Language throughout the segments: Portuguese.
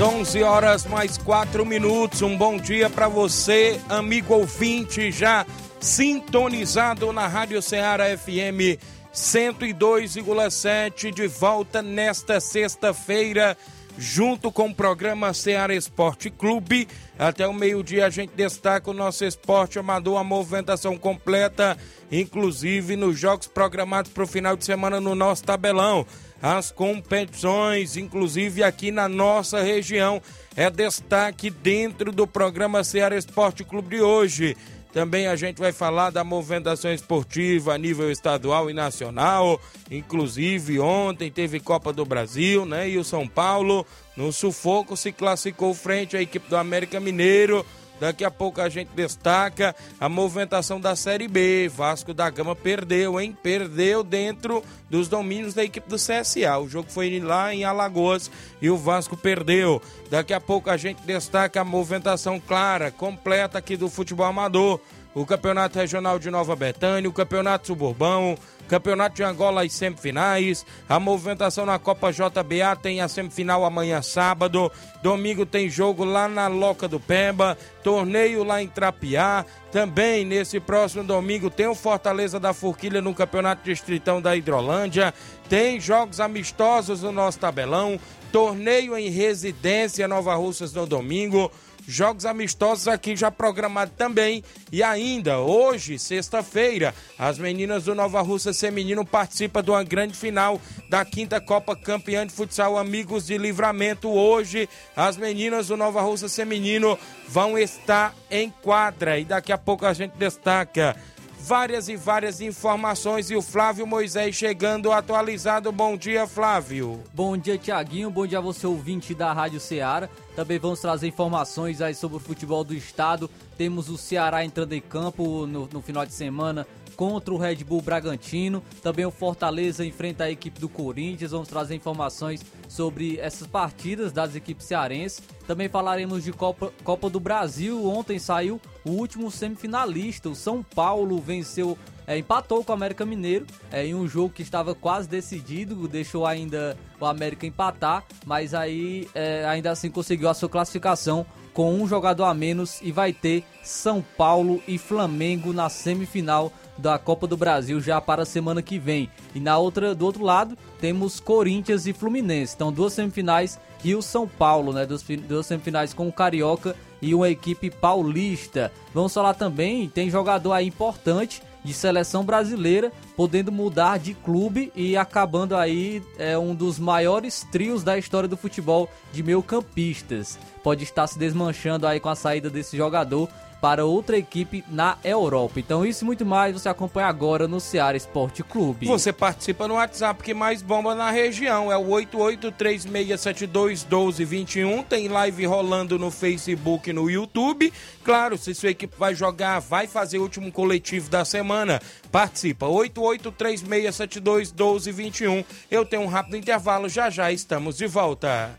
11 horas, 11 horas mais 4 minutos. Um bom dia para você, amigo ouvinte, já sintonizado na Rádio Ceará FM 102,7, de volta nesta sexta-feira, junto com o programa Ceará Esporte Clube. Até o meio-dia a gente destaca o nosso esporte amador, a movimentação completa, inclusive nos jogos programados para o final de semana no nosso tabelão as competições, inclusive aqui na nossa região. É destaque dentro do programa Ceará Esporte Clube de hoje. Também a gente vai falar da movimentação esportiva a nível estadual e nacional. Inclusive, ontem teve Copa do Brasil, né? E o São Paulo, no sufoco, se classificou frente à equipe do América Mineiro Daqui a pouco a gente destaca a movimentação da Série B. Vasco da Gama perdeu, hein? Perdeu dentro dos domínios da equipe do CSA. O jogo foi lá em Alagoas e o Vasco perdeu. Daqui a pouco a gente destaca a movimentação clara, completa aqui do futebol amador. O Campeonato Regional de Nova Betânia, o Campeonato Suburbão, Campeonato de Angola e semifinais. A movimentação na Copa JBA tem a semifinal amanhã sábado. Domingo tem jogo lá na Loca do Pemba. Torneio lá em Trapiá. Também nesse próximo domingo tem o Fortaleza da Forquilha no Campeonato Distritão da Hidrolândia. Tem jogos amistosos no nosso tabelão. Torneio em residência Nova Russas no domingo jogos amistosos aqui já programados também. E ainda, hoje, sexta-feira, as meninas do Nova Russa Feminino participam de uma grande final da quinta Copa Campeã de Futsal Amigos de Livramento. Hoje, as meninas do Nova Russa Feminino vão estar em quadra e daqui a pouco a gente destaca várias e várias informações e o Flávio Moisés chegando atualizado. Bom dia, Flávio. Bom dia, Tiaguinho. Bom dia a você, ouvinte da Rádio Ceará. Também vamos trazer informações aí sobre o futebol do estado. Temos o Ceará entrando em campo no, no final de semana contra o Red Bull Bragantino. Também o Fortaleza enfrenta a equipe do Corinthians. Vamos trazer informações sobre essas partidas das equipes cearenses. Também falaremos de Copa, Copa do Brasil. Ontem saiu o último semifinalista. O São Paulo venceu, é, empatou com o América Mineiro é, em um jogo que estava quase decidido. Deixou ainda o América empatar, mas aí é, ainda assim conseguiu a sua classificação com um jogador a menos e vai ter São Paulo e Flamengo na semifinal da Copa do Brasil já para a semana que vem. E na outra, do outro lado, temos Corinthians e Fluminense. Então, duas semifinais e o São Paulo, né? Duas, duas semifinais com o Carioca e uma equipe paulista. Vamos falar também, tem jogador aí importante de seleção brasileira, podendo mudar de clube e acabando aí é um dos maiores trios da história do futebol de meio campistas. Pode estar se desmanchando aí com a saída desse jogador para outra equipe na Europa. Então isso e muito mais você acompanha agora no Ceará Esporte Clube. Você participa no WhatsApp que mais bomba na região, é o 8836721221, tem live rolando no Facebook e no YouTube. Claro, se sua equipe vai jogar, vai fazer o último coletivo da semana, participa 8836721221. Eu tenho um rápido intervalo, já já estamos de volta.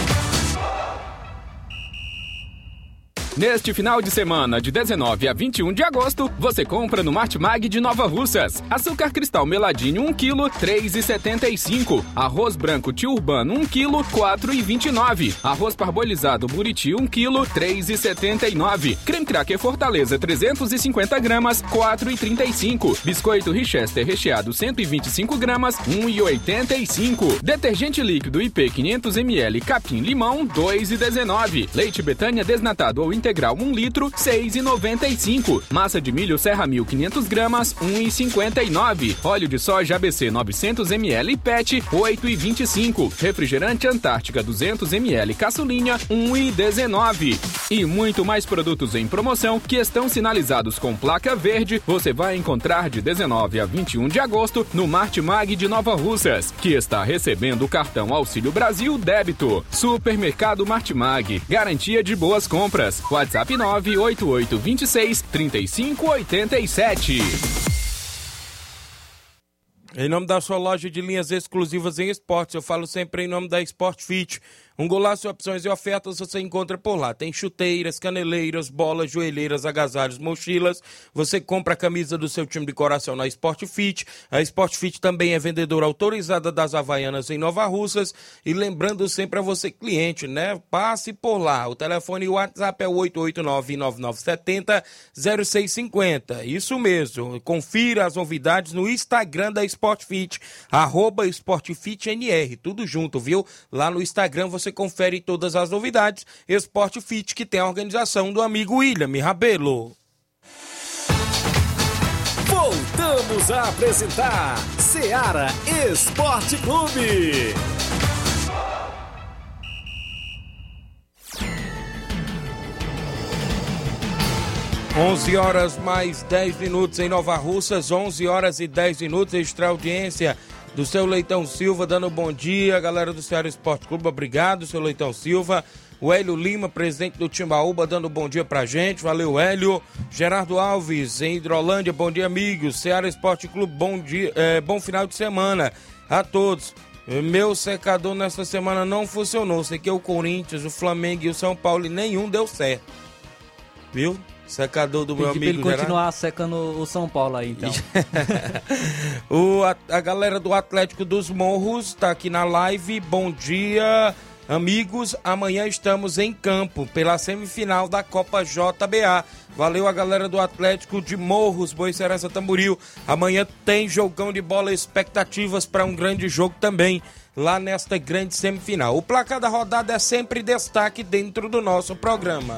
Neste final de semana, de 19 a 21 de agosto, você compra no Martimag de Nova Russas. Açúcar cristal meladinho 1 kg, 3,75. Arroz branco tio urbano 1 kg, 4,29. Arroz parbolizado buriti 1 kg, 3,79. Creme cracker Fortaleza 350 gramas, 4,35. Biscoito Richester recheado 125 gramas, 1,85. Detergente líquido IP 500 ml capim limão, 2,19. Leite Betânia desnatado ou integral 1 litro, 6,95. Massa de milho Serra 1500 gramas, 1,59. Óleo de soja ABC 900 ml PET, 8,25. Refrigerante Antártica 200 ml caçulinha, 1,19. E muito mais produtos em promoção que estão sinalizados com placa verde, você vai encontrar de 19 a 21 de agosto no Martimag de Nova Russas, que está recebendo o cartão Auxílio Brasil Débito. Supermercado Martimag, garantia de boas compras. WhatsApp 98826 3587. Em nome da sua loja de linhas exclusivas em esportes, eu falo sempre em nome da Sport Fit. Um golaço de opções e ofertas você encontra por lá. Tem chuteiras, caneleiras, bolas, joelheiras, agasalhos, mochilas. Você compra a camisa do seu time de coração na Sport Fit. A Sport Fit também é vendedora autorizada das Havaianas em Nova Russas. E lembrando sempre a você, cliente, né? Passe por lá. O telefone e o WhatsApp é 889-9970-0650. Isso mesmo. Confira as novidades no Instagram da Sport Fit, arroba SportFitNR. Tudo junto, viu? Lá no Instagram você você confere todas as novidades. Esporte Fit, que tem a organização do amigo William Rabelo. Voltamos a apresentar Seara Esporte Clube. 11 horas mais 10 minutos em Nova Russas, 11 horas e 10 minutos, extra audiência do seu Leitão Silva, dando bom dia, galera do Ceará Esporte Clube, obrigado, seu Leitão Silva. O Hélio Lima, presidente do Timbaúba, dando bom dia pra gente. Valeu, Hélio. Gerardo Alves, em Hidrolândia, bom dia, amigos. Ceará Esporte Clube, bom dia, é, bom final de semana a todos. Meu secador nessa semana não funcionou. Sei que o Corinthians, o Flamengo e o São Paulo e nenhum deu certo. Viu? Secador do meu amigo ele continuar secando o São Paulo aí, então. o, a, a, galera do Atlético dos Morros está aqui na live. Bom dia, amigos. Amanhã estamos em campo pela semifinal da Copa JBA. Valeu a galera do Atlético de Morros, Boicerança Tamboril. Amanhã tem jogão de bola, expectativas para um grande jogo também lá nesta grande semifinal. O placar da rodada é sempre destaque dentro do nosso programa.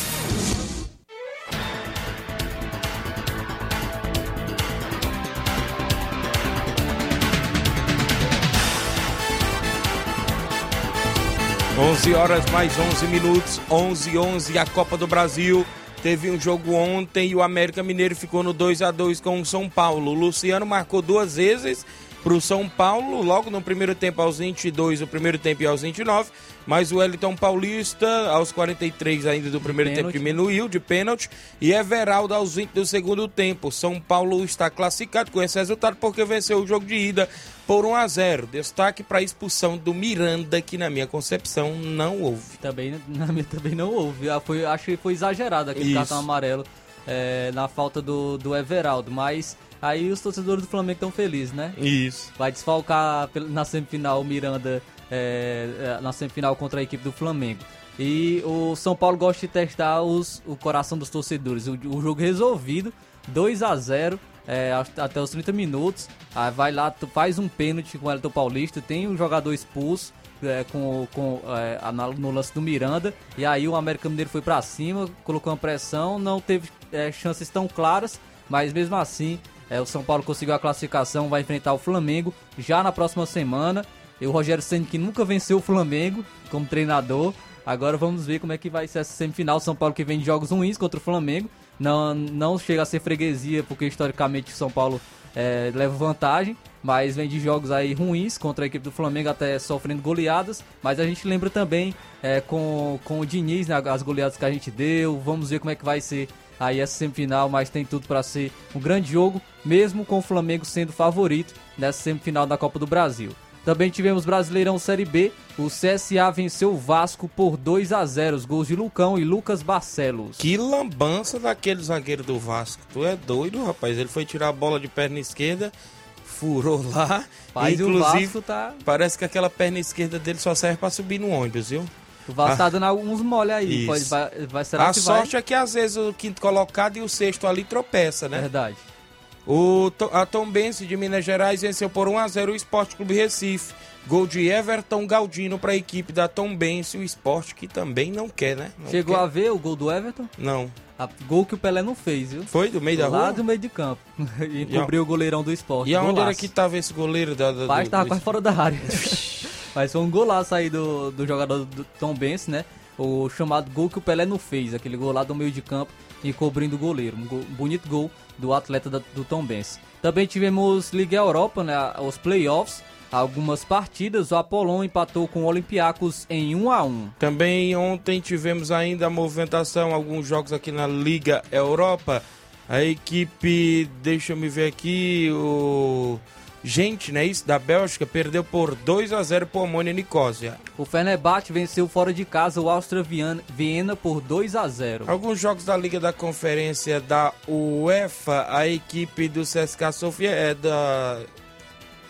11 horas mais 11 minutos, 11 11 a Copa do Brasil. Teve um jogo ontem e o América Mineiro ficou no 2 a 2 com o São Paulo. O Luciano marcou duas vezes para o São Paulo, logo no primeiro tempo aos 22, o primeiro tempo e aos 29. Mas o Wellington Paulista, aos 43 ainda do primeiro tempo, diminuiu de pênalti. E Everaldo aos 20 do segundo tempo. São Paulo está classificado com esse resultado porque venceu o jogo de ida por 1 a 0. Destaque para a expulsão do Miranda, que na minha concepção não houve. Também, na minha, também não houve. Ah, foi, acho que foi exagerado aquele Isso. cartão amarelo é, na falta do, do Everaldo. Mas aí os torcedores do Flamengo estão felizes, né? Isso. Vai desfalcar na semifinal o Miranda é, é, na semifinal contra a equipe do Flamengo. E o São Paulo gosta de testar os, o coração dos torcedores. O, o jogo resolvido, 2 a 0 é, até os 30 minutos. Aí vai lá, faz um pênalti com o Elton Paulista, tem um jogador expulso. É, com, com é, no lance do Miranda e aí o América Mineiro foi para cima, colocou uma pressão, não teve é, chances tão claras, mas mesmo assim é, o São Paulo conseguiu a classificação, vai enfrentar o Flamengo já na próxima semana e o Rogério Senna que nunca venceu o Flamengo como treinador. Agora vamos ver como é que vai ser essa semifinal. São Paulo que vem de jogos ruins contra o Flamengo. Não, não chega a ser freguesia, porque historicamente o São Paulo é, leva vantagem, mas vem de jogos aí ruins contra a equipe do Flamengo, até sofrendo goleadas. Mas a gente lembra também é, com, com o Diniz, né, as goleadas que a gente deu. Vamos ver como é que vai ser aí essa semifinal, mas tem tudo para ser um grande jogo, mesmo com o Flamengo sendo favorito nessa semifinal da Copa do Brasil. Também tivemos Brasileirão Série B. O CSA venceu o Vasco por 2 a 0 Os gols de Lucão e Lucas Barcelos. Que lambança daquele zagueiro do Vasco. Tu é doido, rapaz. Ele foi tirar a bola de perna esquerda, furou lá. Mas Inclusive, tá... parece que aquela perna esquerda dele só serve para subir no ônibus, viu? O Vasco ah, tá dando alguns mole aí. Pode, vai, vai, será a que sorte vai? é que às vezes o quinto colocado e o sexto ali tropeça, né? Verdade. O, a Tombense de Minas Gerais venceu por 1 a 0 o Esporte Clube Recife. Gol de Everton Galdino para a equipe da Tombense, o esporte que também não quer, né? Não Chegou quer. a ver o gol do Everton? Não. A, gol que o Pelé não fez, viu? Foi do meio da Lá rua? Lá do meio de campo. e cobriu o goleirão do esporte. E aonde era que tava esse goleiro? Da, da, Pai, tava quase fora da área. Mas foi um golaço aí do, do jogador do Tom Benz, né? O chamado gol que o Pelé não fez, aquele gol lá do meio de campo e cobrindo o goleiro. Um, gol, bonito gol do atleta da, do Tom Benz. Também tivemos Liga Europa, né? Os playoffs algumas partidas, o Apolon empatou com o Olympiacos em 1 a 1. Também ontem tivemos ainda a movimentação, alguns jogos aqui na Liga Europa. A equipe, deixa eu me ver aqui, o Gente, né, isso da Bélgica perdeu por 2 a 0 por Amônia Nicósia. O Fenerbahçe venceu fora de casa o Áustria Viena por 2 a 0. Alguns jogos da Liga da Conferência da UEFA, a equipe do CSKA Sofia é da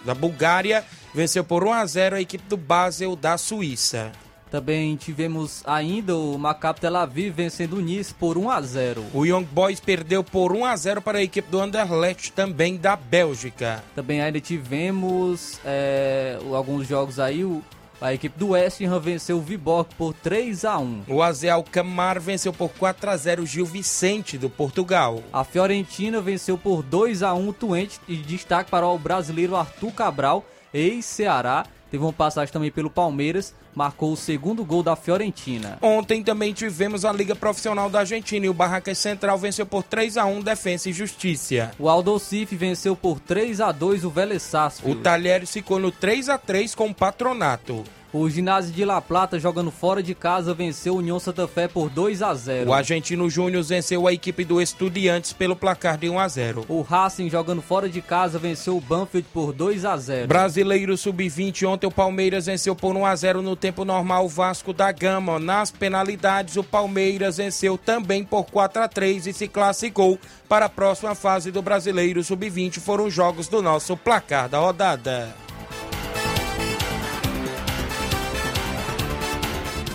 da Bulgária venceu por 1 a 0 a equipe do Basel da Suíça. Também tivemos ainda o Maccabi Tel Aviv vencendo o Nice por 1 a 0. O Young Boys perdeu por 1 a 0 para a equipe do Anderlecht também da Bélgica. Também ainda tivemos é, alguns jogos aí. A equipe do West Ham venceu o Viborg por 3 a 1. O Azel Camar venceu por 4 a 0 o Gil Vicente do Portugal. A Fiorentina venceu por 2 a 1 o Twente e destaque para o brasileiro Arthur Cabral, ex-Ceará, Teve uma passagem também pelo Palmeiras, marcou o segundo gol da Fiorentina. Ontem também tivemos a Liga Profissional da Argentina e o Barracas Central venceu por 3 a 1 Defensa e Justiça. O Aldo Cif venceu por 3 a 2 o Vélez Sarsfield. O Talheres ficou no 3 a 3 com o Patronato. O ginásio de La Plata, jogando fora de casa, venceu o União Santa Fé por 2 a 0. O Argentino Júnior venceu a equipe do Estudiantes pelo placar de 1 a 0. O Racing, jogando fora de casa, venceu o Banfield por 2 a 0. Brasileiro Sub-20, ontem o Palmeiras venceu por 1 a 0 no tempo normal o Vasco da Gama. Nas penalidades, o Palmeiras venceu também por 4 a 3 e se classificou para a próxima fase do Brasileiro Sub-20. Foram os jogos do nosso placar da rodada.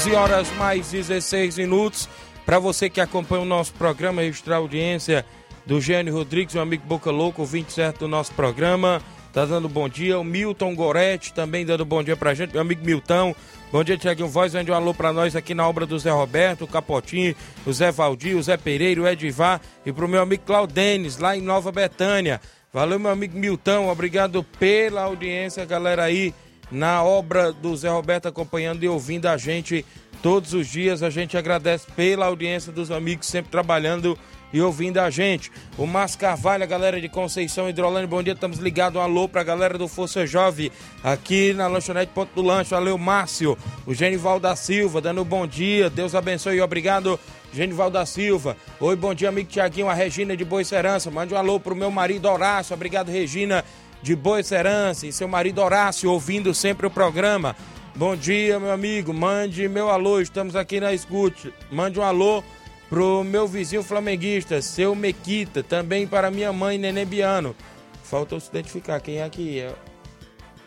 11 horas mais 16 minutos. Para você que acompanha o nosso programa, registrar a audiência do Gênio Rodrigues, meu amigo Boca Louco, 27 do nosso programa. Tá dando bom dia. O Milton Goretti também dando bom dia pra gente. Meu amigo Milton. Bom dia, Tiaguinho Voz. Mande um alô pra nós aqui na obra do Zé Roberto, o Capotinho, o Zé Valdir, o Zé Pereira, o Edivar e pro meu amigo Claudenes, lá em Nova Betânia. Valeu, meu amigo Milton. Obrigado pela audiência, galera aí na obra do Zé Roberto, acompanhando e ouvindo a gente todos os dias. A gente agradece pela audiência dos amigos sempre trabalhando e ouvindo a gente. O Márcio Carvalho, a galera de Conceição Hidrolândia, bom dia, estamos ligados. Um alô para a galera do Força Jovem aqui na lanchonete Ponto do Lanche. Valeu, Márcio. O Genival da Silva, dando um bom dia. Deus abençoe e obrigado. Genival da Silva. Oi, bom dia, amigo Tiaguinho, a Regina de Boa Serança. Mande um alô pro meu marido Horácio. Obrigado, Regina de Boa Serança e seu marido Horácio ouvindo sempre o programa. Bom dia, meu amigo. Mande meu alô, estamos aqui na escute. Mande um alô pro meu vizinho flamenguista, seu Mequita, também para minha mãe Nenê Biano. Faltou se identificar quem é que é.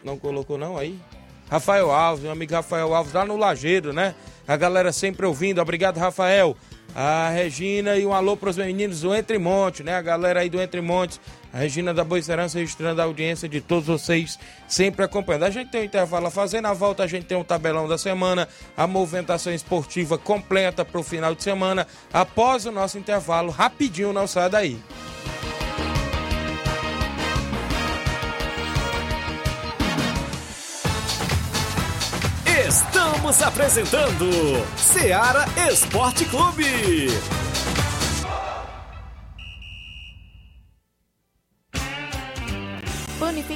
Não colocou não aí? Rafael Alves, meu amigo Rafael Alves, lá no Lagedo, né? A galera sempre ouvindo. Obrigado, Rafael. A Regina e um alô para os meninos do Entre Monte, né? A galera aí do Entre Montes. A Regina da Boa Esperança registrando a audiência de todos vocês, sempre acompanhando. A gente tem um intervalo a fazer, na volta a gente tem um tabelão da semana, a movimentação esportiva completa para o final de semana. Após o nosso intervalo, rapidinho, não sai daí. Estamos apresentando Seara Esporte Clube.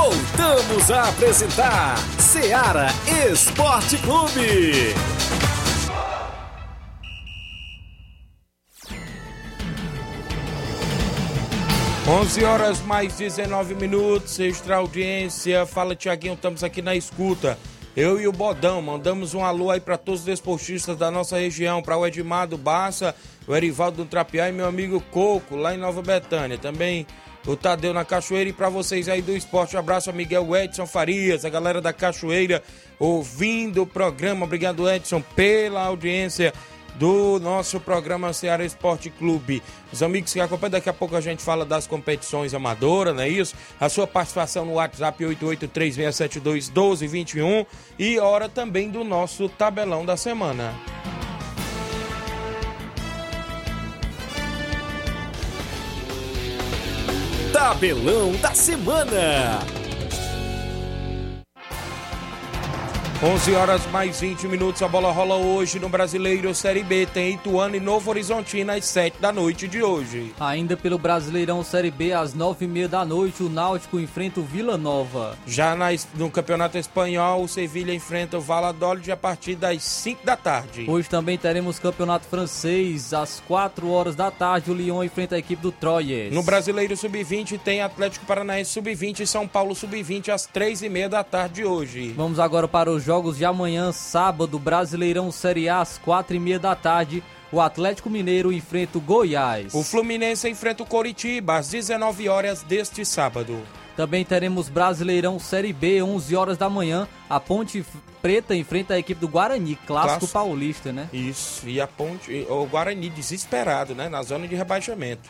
Voltamos a apresentar Seara Esporte Clube. 11 horas mais 19 minutos, extra audiência. Fala Tiaguinho, estamos aqui na escuta. Eu e o Bodão mandamos um alô aí para todos os desportistas da nossa região, para o Edmar do Barça, o Erivaldo do Trapiá e meu amigo Coco, lá em Nova Betânia. Também o Tadeu na Cachoeira e para vocês aí do esporte. Um abraço a Miguel Edson Farias, a galera da Cachoeira ouvindo o programa. Obrigado, Edson, pela audiência do nosso programa Ceará Esporte Clube. Os amigos que acompanham, daqui a pouco a gente fala das competições amadoras, não é isso? A sua participação no WhatsApp 8836721221 e hora também do nosso tabelão da semana. Tabelão da semana. 11 horas mais 20 minutos, a bola rola hoje no Brasileiro Série B. Tem Ituano e Novo Horizontino às 7 da noite de hoje. Ainda pelo Brasileirão Série B, às 9h30 da noite, o Náutico enfrenta o Vila Nova. Já no Campeonato Espanhol, o Sevilha enfrenta o Valladolid a partir das 5 da tarde. Hoje também teremos Campeonato Francês, às 4 horas da tarde, o Lyon enfrenta a equipe do Troyes. No Brasileiro Sub-20 tem Atlético Paranaense Sub-20 e São Paulo Sub-20 às 3 e meia da tarde de hoje. Vamos agora para os jogos de amanhã, sábado, Brasileirão Série A, às 4h30 da tarde. O Atlético Mineiro enfrenta o Goiás. O Fluminense enfrenta o Coritiba às 19 horas deste sábado. Também teremos Brasileirão Série B, 11 horas da manhã. A Ponte Preta enfrenta a equipe do Guarani, clássico, Clássico. paulista, né? Isso, e a Ponte, o Guarani desesperado, né, na zona de rebaixamento.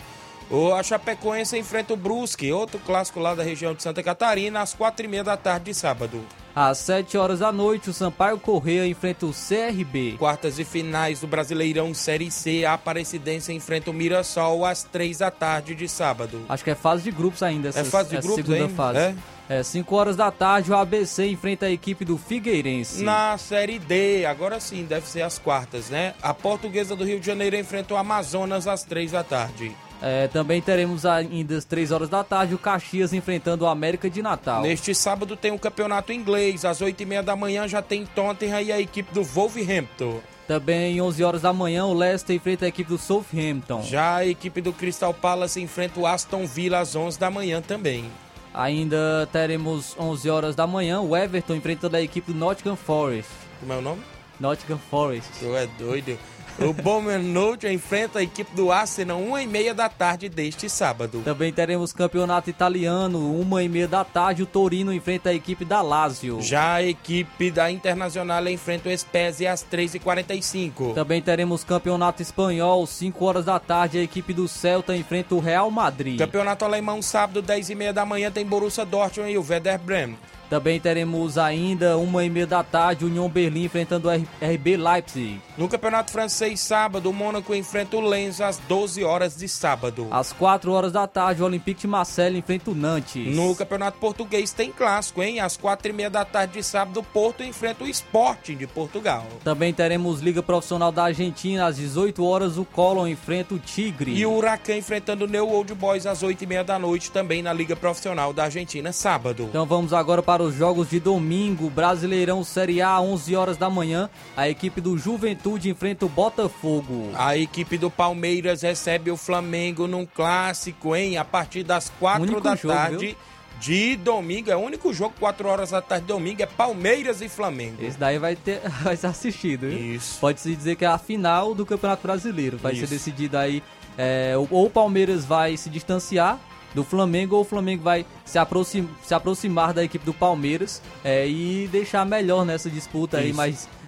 O a Chapecoense enfrenta o Brusque, outro clássico lá da região de Santa Catarina, às quatro e meia da tarde de sábado. Às 7 horas da noite, o Sampaio Correia enfrenta o CRB. Quartas e finais do Brasileirão Série C, a Aparecidense enfrenta o Mirassol às três da tarde de sábado. Acho que é fase de grupos ainda, essa, É fase de essa grupos segunda ainda? fase. É? É, 5 horas da tarde, o ABC enfrenta a equipe do Figueirense. Na Série D, agora sim, deve ser as quartas, né? A Portuguesa do Rio de Janeiro enfrenta o Amazonas às três da tarde. É, também teremos ainda às 3 horas da tarde o Caxias enfrentando o América de Natal. Neste sábado tem o campeonato inglês, às oito e meia da manhã já tem Tottenham e a equipe do Wolverhampton. Também 11 horas da manhã o Leicester enfrenta a equipe do Southampton. Já a equipe do Crystal Palace enfrenta o Aston Villa às 11 da manhã também. Ainda teremos 11 horas da manhã o Everton enfrentando a equipe do Nottingham Forest. Como é o nome? Nottingham Forest. Tu é doido. O Bournemouth enfrenta a equipe do Arsenal uma e meia da tarde deste sábado. Também teremos campeonato italiano, uma e meia da tarde, o Torino enfrenta a equipe da Lazio. Já a equipe da Internacional enfrenta o Spezia às 3h45. Também teremos campeonato espanhol, 5 horas da tarde, a equipe do Celta enfrenta o Real Madrid. Campeonato alemão, sábado, 10 e meia da manhã, tem Borussia Dortmund e o Werder Bremen. Também teremos ainda uma e meia da tarde, União Berlim enfrentando o RB Leipzig. No Campeonato Francês, sábado, o Mônaco enfrenta o Lens às 12 horas de sábado. Às 4 horas da tarde, o Olympique de Marseille enfrenta o Nantes. No Campeonato Português tem clássico, hein? Às 4 e meia da tarde de sábado, o Porto enfrenta o Sporting de Portugal. Também teremos Liga Profissional da Argentina, às 18 horas, o Colón enfrenta o Tigre. E o Huracan enfrentando o New Old Boys às 8 e meia da noite, também na Liga Profissional da Argentina, sábado. Então vamos agora para os jogos de domingo. Brasileirão Série A, 11 horas da manhã. A equipe do Juventude enfrenta o Botafogo. A equipe do Palmeiras recebe o Flamengo num clássico, hein? A partir das 4 da jogo, tarde. viu? De domingo, é o único jogo 4 horas da tarde de domingo, é Palmeiras e Flamengo. Esse daí vai, ter, vai ser assistido, viu? Isso. Pode-se dizer que é a final do Campeonato Brasileiro. Vai Isso. ser decidido aí. é, ou o Palmeiras vai se distanciar do Flamengo ou o Flamengo vai se, aproxim, se aproximar da equipe do Palmeiras é, e deixar melhor nessa disputa aí, Isso.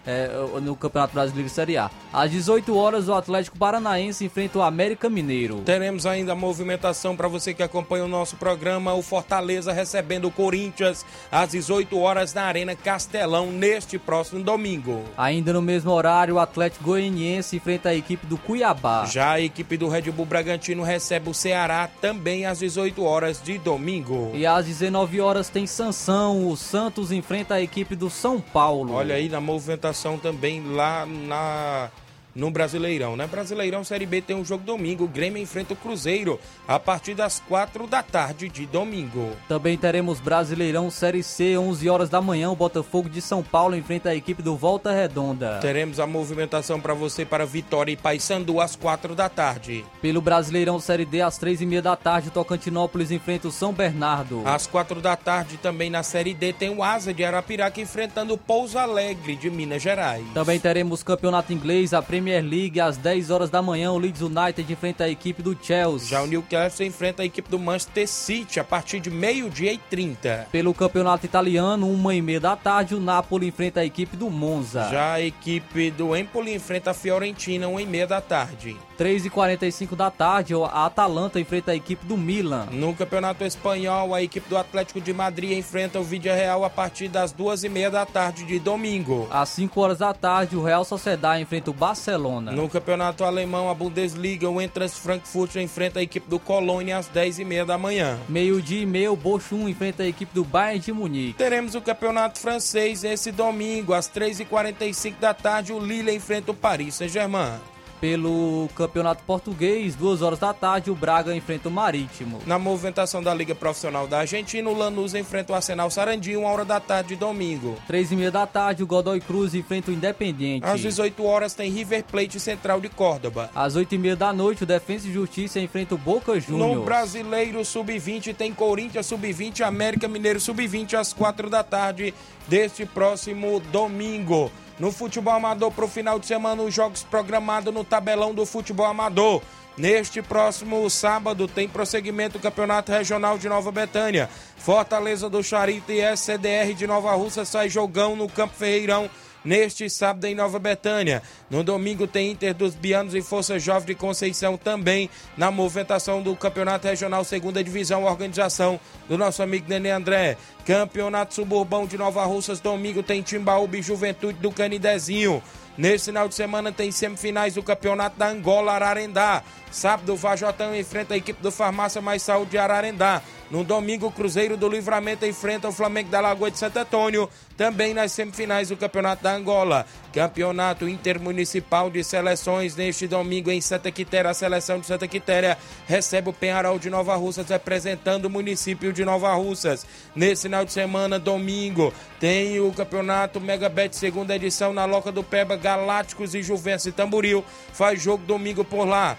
É, no Campeonato Brasileiro Série A. Às 18 horas, o Atlético Paranaense enfrenta o América Mineiro. Teremos ainda a movimentação para você que acompanha o nosso programa, o Fortaleza recebendo o Corinthians às 18 horas na Arena Castelão neste próximo domingo. Ainda no mesmo horário, o Atlético Goianiense enfrenta a equipe do Cuiabá. Já a equipe do Red Bull Bragantino recebe o Ceará também às 18 horas de domingo. E às 19 horas tem Sansão, o Santos enfrenta a equipe do São Paulo. Olha aí na movimentação também lá na no Brasileirão, né? Brasileirão Série B tem um jogo domingo, o Grêmio enfrenta o Cruzeiro a partir das 4 da tarde de domingo. Também teremos Brasileirão Série C, 11 horas da manhã, o Botafogo de São Paulo enfrenta a equipe do Volta Redonda. Teremos a movimentação para você para Vitória e Paysandu às 4 da tarde. Pelo Brasileirão Série D, às 3h30 da tarde, o Tocantinópolis enfrenta o São Bernardo. Às 4 da tarde também na Série D tem o Asa de Arapiraca enfrentando o Pouso Alegre de Minas Gerais. Também teremos Campeonato Inglês, a Premier League, às 10 horas da manhã, o Leeds United enfrenta a equipe do Chelsea. Já o Newcastle enfrenta a equipe do Manchester City a partir de meio-dia e 30. Pelo Campeonato Italiano, uma e meia da tarde, o Napoli enfrenta a equipe do Monza. Já a equipe do Empoli enfrenta a Fiorentina, 1 e meia da tarde. 3h45 da tarde, a Atalanta enfrenta a equipe do Milan. No Campeonato Espanhol, a equipe do Atlético de Madrid enfrenta o Vídea Real a partir das duas e meia da tarde de domingo. Às 5 horas da tarde, o Real Sociedad enfrenta o Barcelona. No Campeonato Alemão, a Bundesliga, o Eintracht Frankfurt enfrenta a equipe do Colônia às 10 e meia da manhã. Meio-dia e meio, o Bochum enfrenta a equipe do Bayern de Munique. Teremos o Campeonato Francês esse domingo, às 3h45 da tarde, o Lille enfrenta o Paris Saint-Germain. Pelo Campeonato Português, 2 horas da tarde, o Braga enfrenta o Marítimo. Na movimentação da Liga Profissional da Argentina, o Lanús enfrenta o Arsenal Sarandi, 1 hora da tarde de domingo. 3 e meia da tarde, o Godoy Cruz enfrenta o Independiente. Às 18 horas tem River Plate Central de Córdoba. Às 8 e meia da noite, o Defensa e Justiça enfrenta o Boca Juniors. No Brasileiro Sub-20 tem Corinthians Sub-20, América Mineiro Sub-20 às 4 da tarde deste próximo domingo. No futebol amador para o final de semana, os jogos programados no tabelão do futebol amador. Neste próximo sábado tem prosseguimento do Campeonato Regional de Nova Betânia. Fortaleza do Charito e SCDR de Nova Russa sai jogão no Campo Ferreirão neste sábado em Nova Betânia. No domingo tem Inter dos Bianos e Força Jovem de Conceição também na movimentação do Campeonato Regional Segunda Divisão, organização do nosso amigo Nenê André. Campeonato Suburbão de Nova Russas, domingo tem Timbaúba e Juventude do Canidezinho. Nesse final de semana tem semifinais do Campeonato da Angola Ararendá. Sábado, o Vajotão enfrenta a equipe do Farmácia Mais Saúde de Ararendá. No domingo, o Cruzeiro do Livramento enfrenta o Flamengo da Lagoa de Santo Antônio, também nas semifinais do Campeonato da Angola. Campeonato Intermunicipal de Seleções neste domingo em Santa Quitéria. A seleção de Santa Quitéria recebe o Penharol de Nova Russas, representando o município de Nova Russas. Nesse final de semana, domingo, tem o Campeonato Megabet segunda edição na Loca do Peba, Galácticos e Juventus e Tamboril. Faz jogo domingo por lá.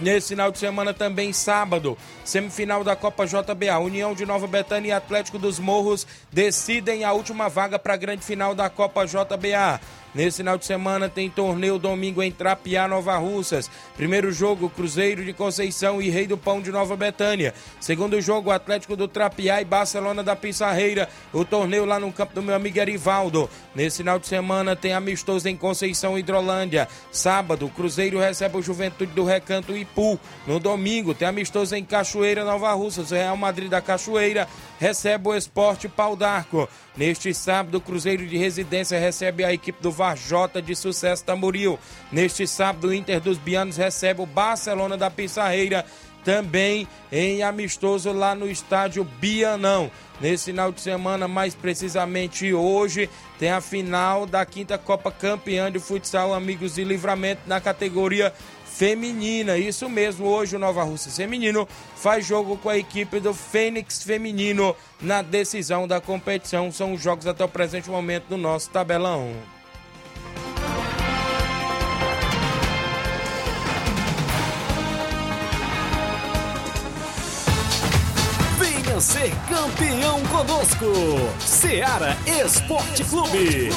Nesse final de semana também, sábado, semifinal da Copa JBA, União de Nova Betânia e Atlético dos Morros decidem a última vaga para a grande final da Copa JBA. Nesse final de semana tem torneio domingo em Trapiá, Nova Russas. Primeiro jogo, Cruzeiro de Conceição e Rei do Pão de Nova Betânia. Segundo jogo, Atlético do Trapiá e Barcelona da Pissarreira. O torneio lá no campo do meu amigo Erivaldo. Nesse final de semana tem amistoso em Conceição Hidrolândia. Sábado, Cruzeiro recebe o Juventude do Recanto Ipu. No domingo, tem amistoso em Cachoeira, Nova Russas. Real Madrid da Cachoeira recebe o Esporte Pau d'Arco. Neste sábado, Cruzeiro de Residência recebe a equipe do Varjota de Sucesso Tamboril. Neste sábado, o Inter dos Bianos recebe o Barcelona da Pissarreira, também em amistoso lá no estádio Bianão. Nesse final de semana, mais precisamente hoje, tem a final da quinta Copa Campeã de Futsal Amigos de Livramento na categoria feminina. Isso mesmo, hoje o Nova Rússia Feminino faz jogo com a equipe do Fênix Feminino na decisão da competição. São os jogos até o presente momento do nosso tabelão. Ser campeão conosco, Seara Esporte Clube.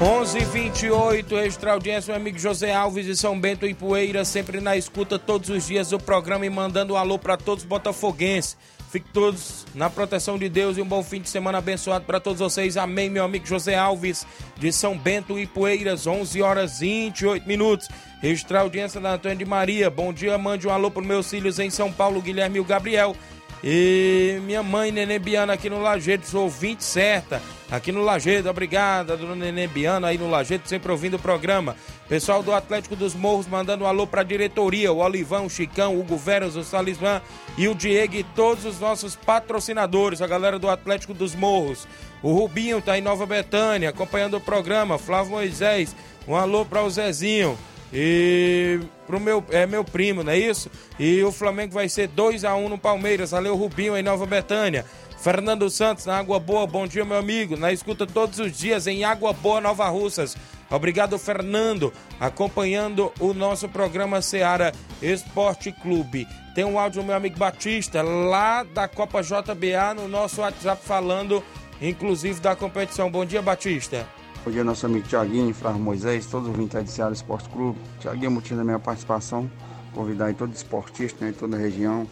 11:28 extra audiência, meu amigo José Alves de São Bento em Poeira, sempre na escuta todos os dias do programa e mandando um alô para todos os botafoguenses. Fiquem todos na proteção de Deus e um bom fim de semana abençoado para todos vocês. Amém, meu amigo José Alves de São Bento e Poeiras, 11 horas 28 minutos. Registrar audiência da Antônia de Maria. Bom dia, mande um alô para meus filhos em São Paulo, Guilherme e o Gabriel. E minha mãe, Nenê Biana, aqui no Lajeado, sou ouvinte certa. Aqui no Lajeado, obrigada, dona Nenê Biana, aí no Lajeado, sempre ouvindo o programa. Pessoal do Atlético dos Morros mandando um alô pra diretoria, o Olivão, o Chicão, o Hugo Veras, o Salismã e o Diego e todos os nossos patrocinadores, a galera do Atlético dos Morros. O Rubinho tá em Nova Betânia, acompanhando o programa. Flávio Moisés, um alô para o Zezinho. E pro meu, é meu primo, não é isso? E o Flamengo vai ser 2 a 1 no Palmeiras. Valeu, Rubinho em Nova Betânia. Fernando Santos, na Água Boa, bom dia, meu amigo. Na escuta todos os dias em Água Boa, Nova Russas. Obrigado, Fernando, acompanhando o nosso programa Seara Esporte Clube. Tem um áudio meu amigo Batista, lá da Copa JBA, no nosso WhatsApp, falando, inclusive, da competição. Bom dia, Batista. Bom dia, nosso amigo Tiaguinho, Flávio Moisés, todos os ouvintes do Ceará Esporte Clube. Tiaguinho, motivo da minha participação, convidar aí todo esportista né, em toda a região.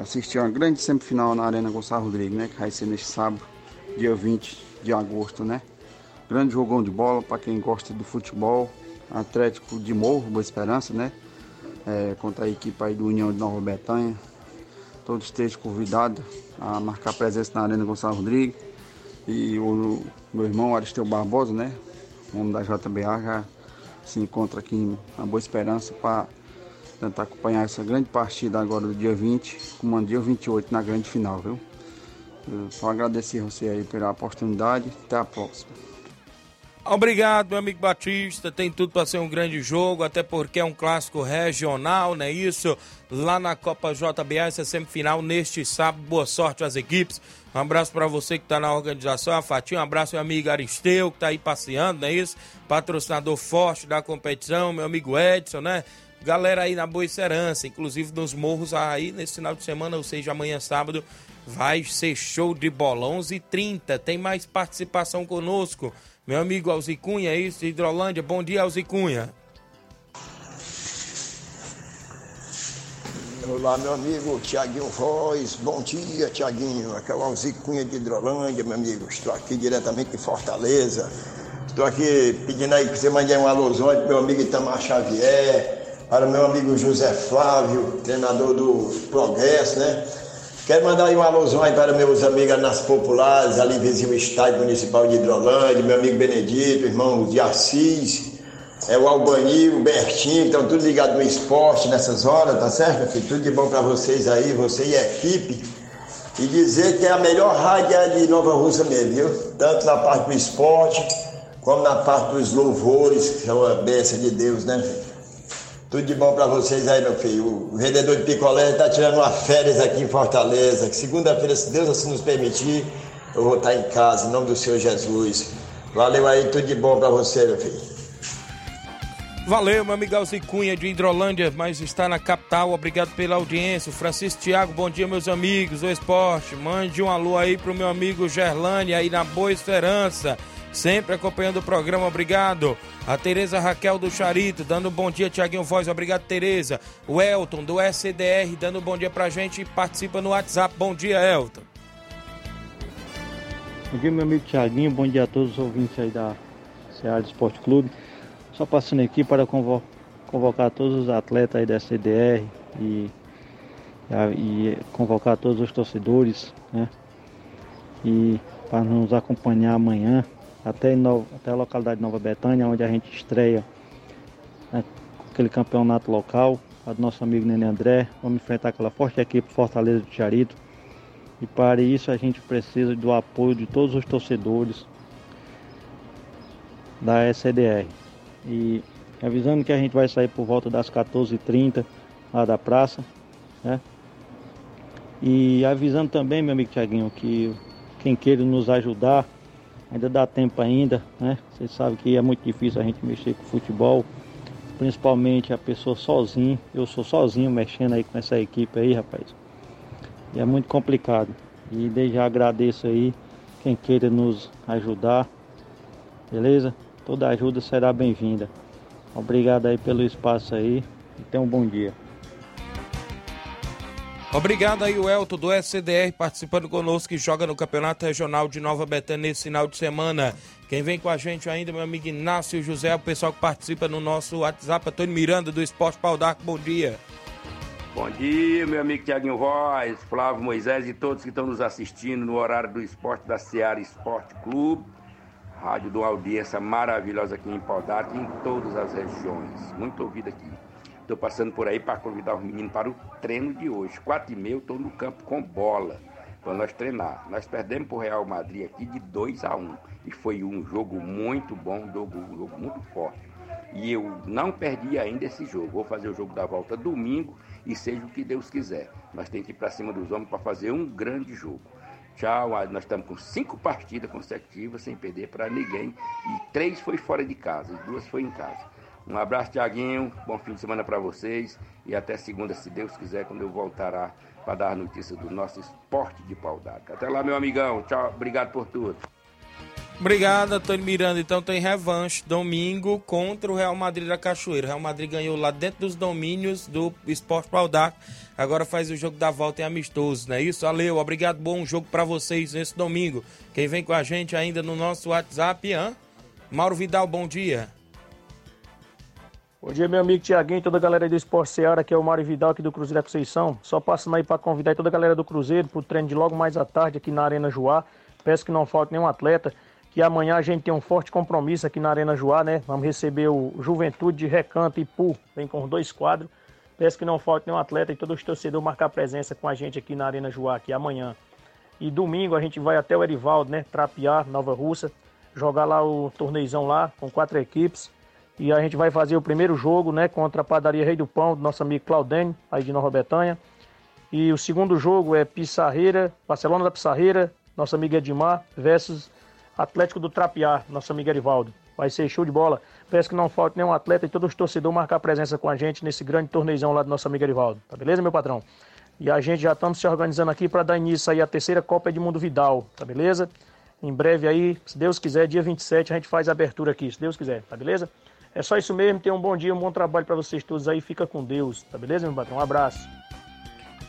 Assistir uma grande semifinal na Arena Gonçalo Rodrigues, né, que vai ser neste sábado, dia 20 de agosto, né. Grande jogão de bola para quem gosta do futebol. Atlético de Morro, Boa Esperança, né? É, contra a equipe aí do União de Nova Betânia. Todos estejam convidados a marcar presença na Arena Gonçalo Rodrigues. E o meu irmão Aristeu Barbosa, né? O homem da JBA já se encontra aqui na Boa Esperança para tentar acompanhar essa grande partida agora do dia 20, com o dia 28 na grande final, viu? Eu só agradecer você aí pela oportunidade. Até a próxima. Obrigado, meu amigo Batista. Tem tudo para ser um grande jogo, até porque é um clássico regional, não é isso? Lá na Copa JBA, essa semifinal neste sábado. Boa sorte às equipes. Um abraço para você que está na organização, a Fatinha. Um abraço, meu amigo Aristeu, que está aí passeando, não é isso? Patrocinador forte da competição, meu amigo Edson, né? Galera aí na Boa Serança, inclusive nos morros aí nesse final de semana, ou seja, amanhã sábado, vai ser show de bola. 11h30, tem mais participação conosco. Meu amigo Alzicunha, é isso, Hidrolândia. Bom dia, Alzicunha. Olá, meu amigo Tiaguinho Voz. Bom dia, Tiaguinho. Aqui é o Alzicunha de Hidrolândia, meu amigo. Estou aqui diretamente de Fortaleza. Estou aqui pedindo aí que você mande um alôzão para meu amigo Itamar Xavier, para meu amigo José Flávio, treinador do Progresso, né? Quero mandar aí um alôzão aí para meus amigos nas populares, ali vizinho estádio municipal de Hidrolândia, meu amigo Benedito, irmão de Assis, é o Albanil, o Bertinho, estão tudo ligado no esporte nessas horas, tá certo, filho? Tudo de bom para vocês aí, você e a equipe. E dizer que é a melhor rádio é de Nova Rússia mesmo, viu? Tanto na parte do esporte, como na parte dos louvores, que são a bênção de Deus, né, filho? Tudo de bom para vocês aí, meu filho. O vendedor de picolé está tirando uma férias aqui em Fortaleza. Segunda-feira, se Deus assim nos permitir, eu vou estar em casa, em nome do Senhor Jesus. Valeu aí, tudo de bom para você, meu filho. Valeu, meu amigo Alci Cunha de Hidrolândia, mas está na capital. Obrigado pela audiência. Francisco Thiago, bom dia, meus amigos. O esporte, mande um alô aí pro meu amigo Gerlane aí na Boa Esperança. Sempre acompanhando o programa, obrigado. A Tereza Raquel do Charito, dando um bom dia, Tiaguinho Voz, obrigado, Tereza. O Elton do SDR, dando um bom dia pra gente e participa no WhatsApp. Bom dia, Elton. Bom dia, meu amigo Tiaguinho, bom dia a todos os ouvintes aí da Ceará Esporte Clube. Só passando aqui para convo convocar todos os atletas aí da CDR e, e convocar todos os torcedores, né? E para nos acompanhar amanhã até, no, até a localidade de Nova Betânia, onde a gente estreia né, aquele campeonato local, a do nosso amigo Nenê André. Vamos enfrentar aquela forte equipe Fortaleza do Charito. E para isso a gente precisa do apoio de todos os torcedores da SDR. E avisando que a gente vai sair por volta das 14h30 lá da praça, né? E avisando também, meu amigo Tiaguinho, que quem queira nos ajudar, ainda dá tempo ainda, né? Vocês sabem que é muito difícil a gente mexer com futebol, principalmente a pessoa sozinho. Eu sou sozinho mexendo aí com essa equipe aí, rapaz. E é muito complicado. E desde já agradeço aí quem queira nos ajudar, beleza? Toda ajuda será bem-vinda. Obrigado aí pelo espaço aí e tenha um bom dia. Obrigado aí o Elton do SCDR participando conosco que joga no Campeonato Regional de Nova Betânia nesse final de semana. Quem vem com a gente ainda, meu amigo Inácio José, o pessoal que participa no nosso WhatsApp, Antônio Miranda do Esporte Pau d'Arco, bom dia. Bom dia, meu amigo Tiaguinho Voz, Flávio Moisés e todos que estão nos assistindo no horário do esporte da Seara Esporte Clube. Rádio uma audiência maravilhosa aqui em Paudarte e em todas as regiões. Muito ouvido aqui. Estou passando por aí para convidar os meninos para o treino de hoje. Quatro e meia, estou no campo com bola para nós treinar. Nós perdemos para o Real Madrid aqui de 2 a 1 um, e foi um jogo muito bom, um jogo, um jogo muito forte. E eu não perdi ainda esse jogo. Vou fazer o jogo da volta domingo e seja o que Deus quiser. Nós temos que ir para cima dos homens para fazer um grande jogo. Tchau, nós estamos com cinco partidas consecutivas sem perder para ninguém. E três foi fora de casa e duas foi em casa. Um abraço, Tiaguinho. Bom fim de semana para vocês. E até segunda, se Deus quiser, quando eu voltará para dar notícias do nosso esporte de pau. Até lá, meu amigão. Tchau. Obrigado por tudo. Obrigado, Antônio Miranda. Então tem revanche domingo contra o Real Madrid da Cachoeira. O Real Madrid ganhou lá dentro dos domínios do Esporte Paldac. Agora faz o jogo da volta em amistoso, não é isso? Valeu, obrigado, bom jogo para vocês nesse domingo. Quem vem com a gente ainda no nosso WhatsApp, hein? Mauro Vidal, bom dia. Bom dia, meu amigo Tiaguinho toda a galera do Esporte Seara, que é o Mário Vidal aqui do Cruzeiro da Conceição. Só passando aí para convidar toda a galera do Cruzeiro para o treino de logo mais à tarde aqui na Arena Joá. Peço que não falte nenhum atleta que amanhã a gente tem um forte compromisso aqui na Arena Joá, né? Vamos receber o Juventude de Recanto e Pu, vem com dois quadros. Peço que não falte nenhum atleta e todos os torcedores marcar presença com a gente aqui na Arena Joá, aqui amanhã. E domingo a gente vai até o Erivaldo, né? Trapear, Nova Russa, jogar lá o torneizão lá com quatro equipes. E a gente vai fazer o primeiro jogo, né? Contra a Padaria Rei do Pão, do nosso amigo Claudênio, aí de Nova Betânia. E o segundo jogo é Pissarreira, Barcelona da Pissarreira, nosso amigo Edmar, versus Atlético do Trapiá, nosso amigo Erivaldo. Vai ser show de bola. Peço que não falte nenhum atleta e todos os torcedores marcar presença com a gente nesse grande torneizão lá do nosso amigo Erivaldo. Tá beleza, meu patrão? E a gente já estamos se organizando aqui para dar início aí à terceira Copa Edmundo Vidal, tá beleza? Em breve aí, se Deus quiser, dia 27 a gente faz a abertura aqui, se Deus quiser, tá beleza? É só isso mesmo, tenham um bom dia, um bom trabalho para vocês todos aí, fica com Deus, tá beleza, meu patrão? Um abraço.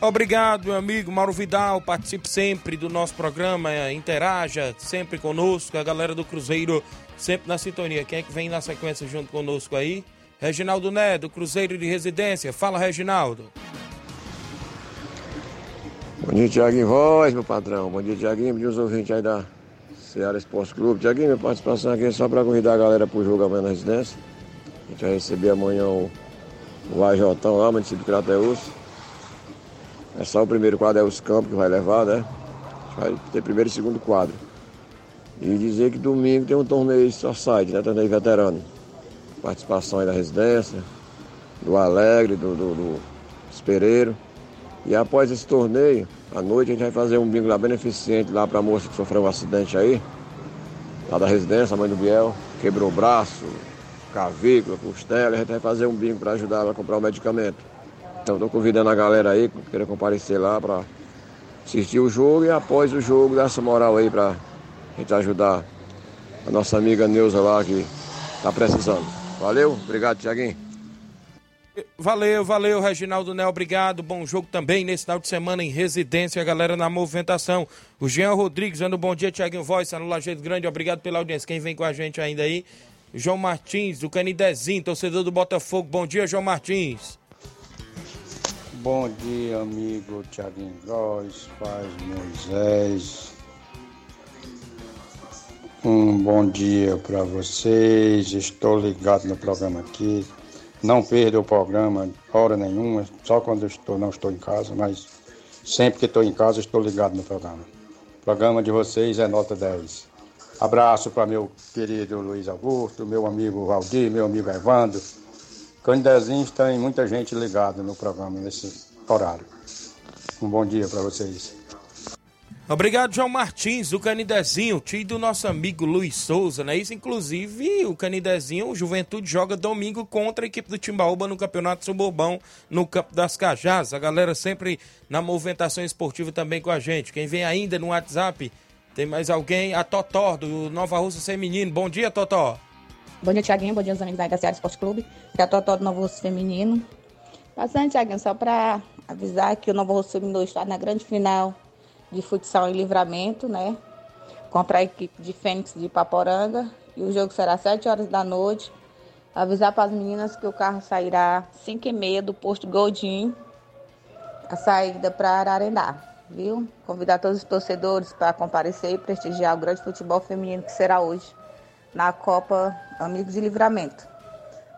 Obrigado, meu amigo Mauro Vidal. Participe sempre do nosso programa, interaja sempre conosco. A galera do Cruzeiro sempre na sintonia. Quem é que vem na sequência junto conosco aí? Reginaldo Né, do Cruzeiro de Residência. Fala, Reginaldo. Bom dia, Tiaguinho Voz, meu patrão. Bom dia, Tiaguinho. Bom dia, os ouvintes aí da Ceará Esporte Clube. Tiaguinho, minha participação aqui é só para convidar a galera para o jogo amanhã na residência. Gente vai receber amanhã o, o AJ lá, município de Crateus. É só o primeiro quadro é os campos que vai levar, né? Vai ter primeiro e segundo quadro. E dizer que domingo tem um torneio site, né? Torneio veterano. Participação aí da residência, do Alegre, do, do, do Espereiro. E após esse torneio, à noite a gente vai fazer um bingo lá beneficente lá para a moça que sofreu um acidente aí, lá da residência, a mãe do Biel, quebrou o braço, cavícula, costela, a gente vai fazer um bingo para ajudar ela a comprar o medicamento. Então estou convidando a galera aí que queira comparecer lá para assistir o jogo e após o jogo dar essa moral aí para a gente ajudar a nossa amiga Neuza lá que está precisando. Valeu, obrigado Tiaguinho. Valeu, valeu, Reginaldo Né, obrigado. Bom jogo também nesse final de semana em residência, a galera na movimentação. O Jean Rodrigues dando bom dia, Tiaguinho Voz, no Lajeito Grande, obrigado pela audiência. Quem vem com a gente ainda aí? João Martins, do Canidezinho, torcedor do Botafogo. Bom dia, João Martins. Bom dia, amigo Tiaguinho Voz, Paz Moisés. Um bom dia para vocês. Estou ligado no programa aqui. Não perdo o programa hora nenhuma, só quando estou, não estou em casa, mas sempre que estou em casa estou ligado no programa. O programa de vocês é nota 10. Abraço para meu querido Luiz Augusto, meu amigo Valdir, meu amigo Evandro. Candidazinhos tem muita gente ligada no programa nesse horário. Um bom dia para vocês. Obrigado, João Martins, do Canidezinho, tio do nosso amigo Luiz Souza, né? Isso, inclusive, o Canidezinho, o Juventude joga domingo contra a equipe do Timbaúba no Campeonato Suburbão, no Campo das Cajás. A galera sempre na movimentação esportiva também com a gente. Quem vem ainda no WhatsApp, tem mais alguém? A Totó, do Nova Rússia Feminino. Bom dia, Totó. Bom dia, Tiaguinho. Bom dia, os amigos da HCA Esporte Clube. Que é a Totó do Nova Rússia Feminino. Passando, Tiaguinho, só para avisar que o Nova Rússia Feminino está na grande final de futsal em livramento, né? Contra a equipe de Fênix de Paporanga. E o jogo será às 7 horas da noite. Avisar para as meninas que o carro sairá às 5 e meia do posto Goldin, a saída para Ararendá, viu? Convidar todos os torcedores para comparecer e prestigiar o grande futebol feminino que será hoje na Copa Amigos de Livramento.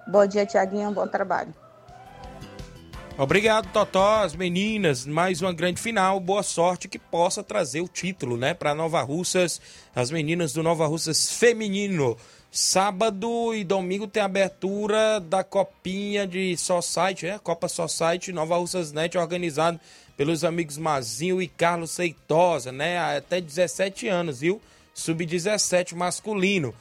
Bom dia, Tiaguinho. Bom trabalho. Obrigado, Totó, as meninas, mais uma grande final, boa sorte que possa trazer o título, né, para Nova Russas, as meninas do Nova Russas feminino. Sábado e domingo tem abertura da copinha de Society, é, Copa Society Nova Russas Net, organizado pelos amigos Mazinho e Carlos Seitosa, né, até 17 anos, viu? Sub-17 masculino.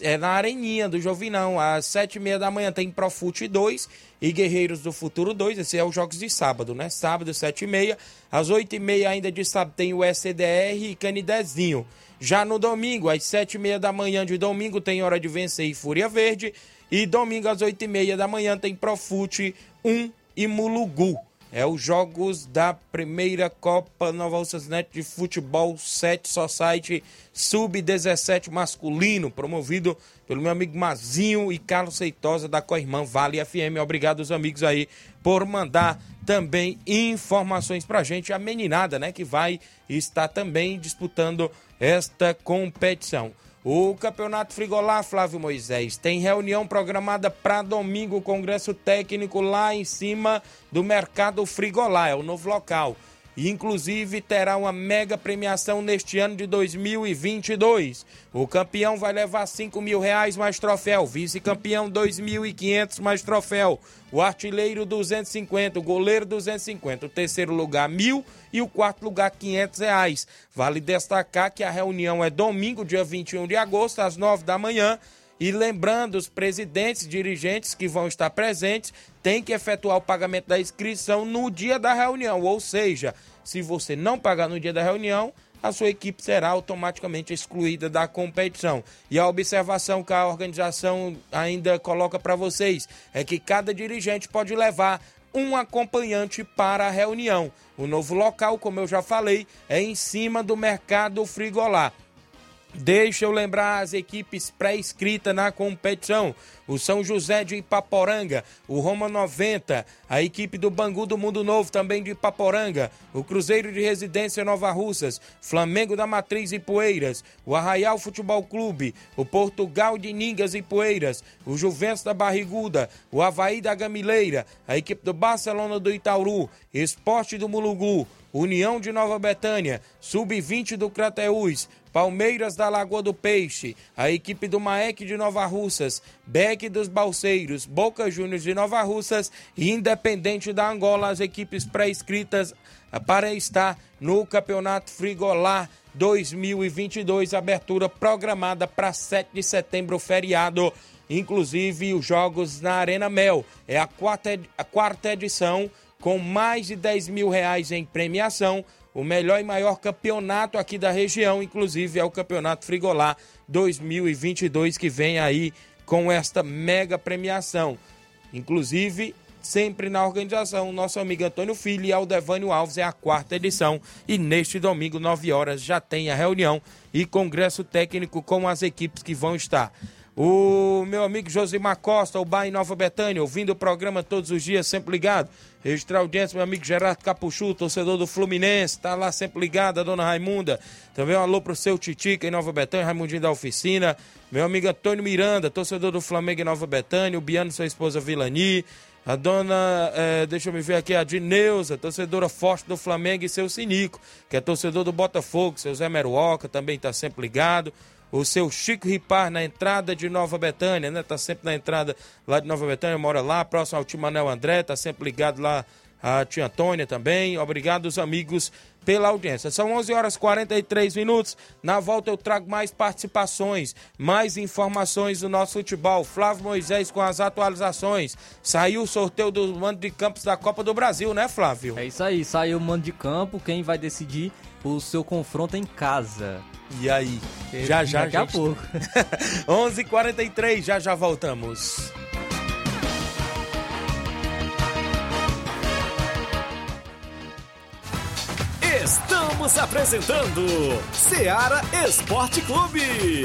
É na Areninha do Jovinão, às sete e meia da manhã tem Profute 2 e Guerreiros do Futuro 2. Esse é os jogos de sábado, né? Sábado, sete e meia. Às oito e meia ainda de sábado tem o SDR e Canidezinho. Já no domingo, às sete e meia da manhã de domingo, tem Hora de Vencer e Fúria Verde. E domingo, às oito e meia da manhã, tem Profute 1 e Mulugu. É os jogos da primeira Copa Nova Net de Futebol 7 Society Sub-17 masculino, promovido pelo meu amigo Mazinho e Carlos Seitosa da Coirmã Vale FM. Obrigado os amigos aí por mandar também informações pra gente. A meninada, né, que vai estar também disputando esta competição. O Campeonato Frigolá, Flávio Moisés, tem reunião programada para domingo, congresso técnico lá em cima do Mercado Frigolá, é o novo local. E, inclusive, terá uma mega premiação neste ano de 2022. O campeão vai levar 5 mil reais mais troféu, vice-campeão 2.500 mais troféu, o artilheiro 250, o goleiro 250, o terceiro lugar mil e o quarto lugar 500 reais. Vale destacar que a reunião é domingo, dia 21 de agosto, às 9 da manhã. E lembrando, os presidentes dirigentes que vão estar presentes têm que efetuar o pagamento da inscrição no dia da reunião. Ou seja, se você não pagar no dia da reunião, a sua equipe será automaticamente excluída da competição. E a observação que a organização ainda coloca para vocês é que cada dirigente pode levar um acompanhante para a reunião. O novo local, como eu já falei, é em cima do mercado Frigolá. Deixa eu lembrar as equipes pré-inscritas na competição. O São José de Ipaporanga, o Roma 90, a equipe do Bangu do Mundo Novo também de Ipaporanga, o Cruzeiro de Residência Nova Russas, Flamengo da Matriz e Poeiras, o Arraial Futebol Clube, o Portugal de Ningas e Poeiras, o Juventus da Barriguda, o Havaí da Gamileira, a equipe do Barcelona do Itauru, Esporte do Mulugu, União de Nova Betânia, Sub-20 do Crateús, Palmeiras da Lagoa do Peixe, a equipe do Maek de Nova Russas, Beck dos Balseiros, Boca Juniors de Nova Russas e Independente da Angola, as equipes pré-inscritas para estar no Campeonato Frigolá 2022, abertura programada para 7 de setembro, feriado inclusive os jogos na Arena Mel. É a quarta, a quarta edição com mais de 10 mil reais em premiação. O melhor e maior campeonato aqui da região, inclusive é o Campeonato Frigolá 2022 que vem aí com esta mega premiação. Inclusive, sempre na organização, nosso amigo Antônio Filho e Aldevânio Alves é a quarta edição e neste domingo, 9 horas, já tem a reunião e congresso técnico com as equipes que vão estar. O meu amigo Josimar Costa, o Bar em Nova Betânia, ouvindo o programa todos os dias, sempre ligado. Registrar audiência, meu amigo Gerardo Capuchu, torcedor do Fluminense, tá lá sempre ligado, a dona Raimunda. Também um alô pro seu Titica em Nova Betânia, Raimundinho da Oficina. Meu amigo Antônio Miranda, torcedor do Flamengo em Nova Betânia, o Biano, sua esposa Vilani. A dona, eh, deixa eu me ver aqui, a Dineuza, torcedora forte do Flamengo e seu Sinico, que é torcedor do Botafogo, seu Zé Meruoca também tá sempre ligado o seu Chico Ripar na entrada de Nova Betânia, né? Tá sempre na entrada lá de Nova Betânia, mora lá, próximo ao Timanel André, tá sempre ligado lá a tia Antônia também. Obrigado os amigos pela audiência. São 11 horas e 43 minutos. Na volta eu trago mais participações, mais informações do nosso futebol. Flávio Moisés com as atualizações. Saiu o sorteio do mando de campos da Copa do Brasil, né, Flávio? É isso aí, saiu o mando de campo. Quem vai decidir o seu confronto em casa? E aí? Já já, Daqui a pouco. 11:43 já já voltamos. Estamos apresentando Seara Esporte Clube.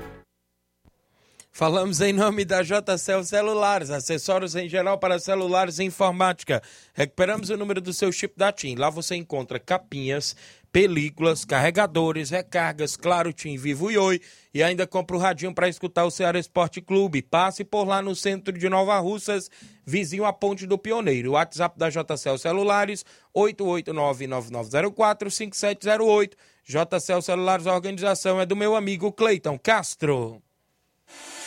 Falamos em nome da JCL Celulares, acessórios em geral para celulares e informática. Recuperamos o número do seu chip da TIM. Lá você encontra capinhas, películas, carregadores, recargas, claro, TIM Vivo e Oi. E ainda compra o radinho para escutar o Ceará Esporte Clube. Passe por lá no centro de Nova Russas, vizinho à Ponte do Pioneiro. WhatsApp da JCL Celulares, 889-9904-5708. JCL Celulares, a organização é do meu amigo Cleiton Castro.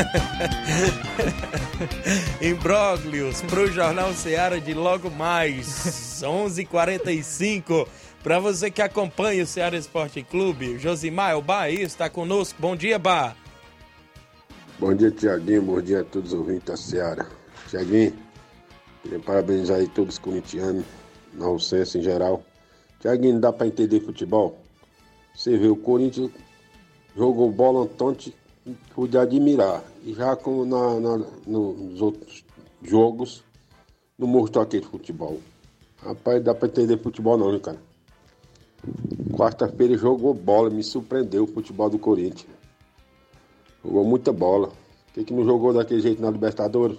Imbróglios para o Jornal Seara de logo mais, 11:45 Para você que acompanha o Seara Esporte Clube, Josimar Elba está conosco. Bom dia, Bá. Bom dia, Tiaguinho. Bom dia a todos os ouvintes da Seara. Tiaguinho, queria parabenizar aí todos os corintianos, na ausência em geral. Tiaguinho, não dá para entender futebol? Você vê, o Corinthians jogou bola tonte pude admirar. E já como na, na, nos outros jogos, não mostrou aquele futebol. Rapaz, dá pra entender futebol não, né, cara? Quarta-feira jogou bola, me surpreendeu o futebol do Corinthians. Jogou muita bola. Por que, que não jogou daquele jeito na Libertadores?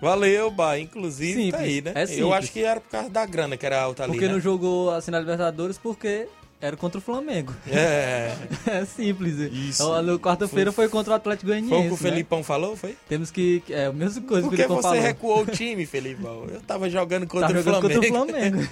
Valeu, Bah. Inclusive, Simples, tá aí, né? é Eu acho que era por causa da grana que era alta ali. Porque né? não jogou assim na Libertadores porque era contra o Flamengo. É. é simples. Isso. No quarta-feira foi contra o Atlético Goianiense. Foi o que o né? Felipão falou, foi? Temos que. É a mesma coisa que o Felipão você falou. recuou o time, Felipão? Eu tava jogando contra, Tá o, jogando Flamengo. contra o Flamengo.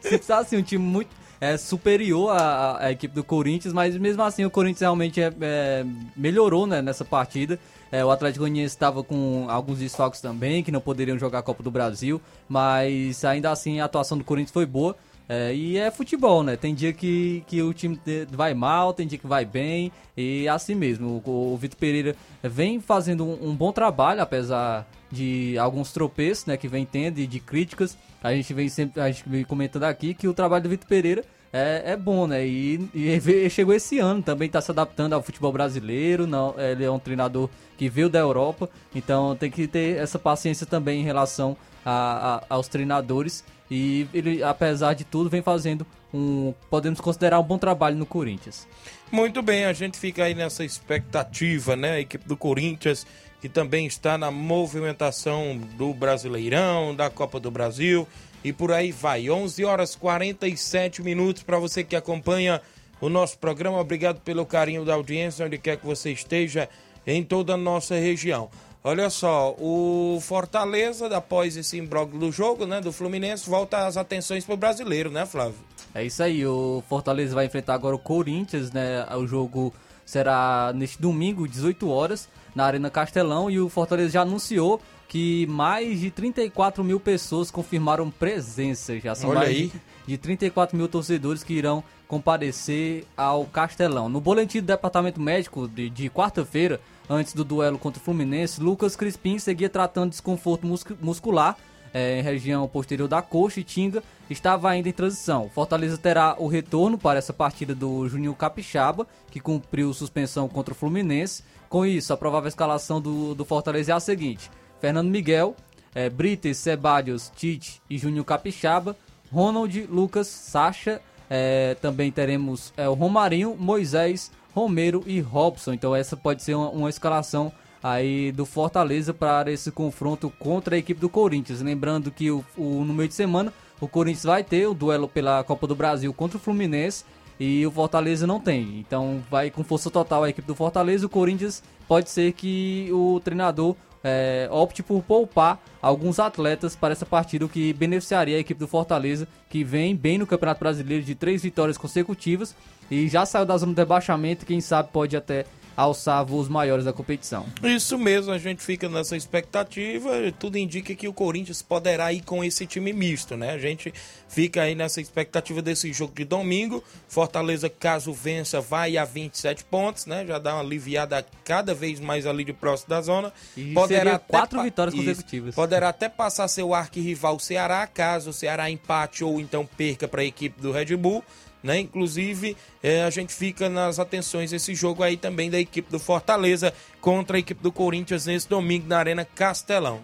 Simples assim, um time muito é, superior à, à equipe do Corinthians, mas mesmo assim o Corinthians realmente é, é, melhorou né, nessa partida. É, o Atlético Goianiense estava com alguns desfalques também, que não poderiam jogar a Copa do Brasil, mas ainda assim a atuação do Corinthians foi boa. É, e é futebol, né? Tem dia que, que o time vai mal, tem dia que vai bem, e é assim mesmo. O, o Vitor Pereira vem fazendo um, um, bom trabalho, apesar de alguns tropeços, né, que vem tendo e de críticas. A gente vem sempre a gente vem comentando aqui que o trabalho do Vitor Pereira é, é bom, né? E, e chegou esse ano, também está se adaptando ao futebol brasileiro. Não, ele é um treinador que veio da Europa, então tem que ter essa paciência também em relação a, a, aos treinadores e ele, apesar de tudo, vem fazendo um, podemos considerar um bom trabalho no Corinthians. Muito bem, a gente fica aí nessa expectativa, né? A equipe do Corinthians que também está na movimentação do Brasileirão, da Copa do Brasil e por aí vai. 11 horas 47 minutos para você que acompanha o nosso programa. Obrigado pelo carinho da audiência, onde quer que você esteja em toda a nossa região. Olha só, o Fortaleza, após esse imbróglio do jogo, né, do Fluminense, volta as atenções para o brasileiro, né, Flávio? É isso aí, o Fortaleza vai enfrentar agora o Corinthians, né, o jogo será neste domingo, 18 horas, na Arena Castelão, e o Fortaleza já anunciou que mais de 34 mil pessoas confirmaram presença, já são Olha mais aí. de, de 34 mil torcedores que irão comparecer ao Castelão. No boletim do Departamento Médico de, de quarta-feira, antes do duelo contra o Fluminense, Lucas Crispim seguia tratando de desconforto muscular é, em região posterior da coxa e Tinga estava ainda em transição. Fortaleza terá o retorno para essa partida do Juninho Capixaba, que cumpriu suspensão contra o Fluminense. Com isso, a provável escalação do, do Fortaleza é a seguinte: Fernando Miguel, é, Brites, Sebadios, Tite e Juninho Capixaba, Ronald, Lucas, Sacha, é, também teremos é, o Romarinho, Moisés, Romero e Robson. Então essa pode ser uma, uma escalação aí do Fortaleza para esse confronto contra a equipe do Corinthians. Lembrando que o, o, no meio de semana o Corinthians vai ter o duelo pela Copa do Brasil contra o Fluminense e o Fortaleza não tem. Então vai com força total a equipe do Fortaleza. O Corinthians pode ser que o treinador é, opte por poupar alguns atletas para essa partida, o que beneficiaria a equipe do Fortaleza, que vem bem no Campeonato Brasileiro de três vitórias consecutivas e já saiu da zona de rebaixamento, quem sabe pode até alçar voos maiores da competição. Isso mesmo, a gente fica nessa expectativa. Tudo indica que o Corinthians poderá ir com esse time misto, né? A gente fica aí nessa expectativa desse jogo de domingo. Fortaleza, caso vença, vai a 27 pontos, né? Já dá uma aliviada cada vez mais ali de próximo da zona. E poderá quatro vitórias Isso. consecutivas. Poderá até passar seu arquirrival Ceará, caso o Ceará empate ou então perca para a equipe do Red Bull né? Inclusive, é, a gente fica nas atenções esse jogo aí também da equipe do Fortaleza contra a equipe do Corinthians nesse domingo na Arena Castelão.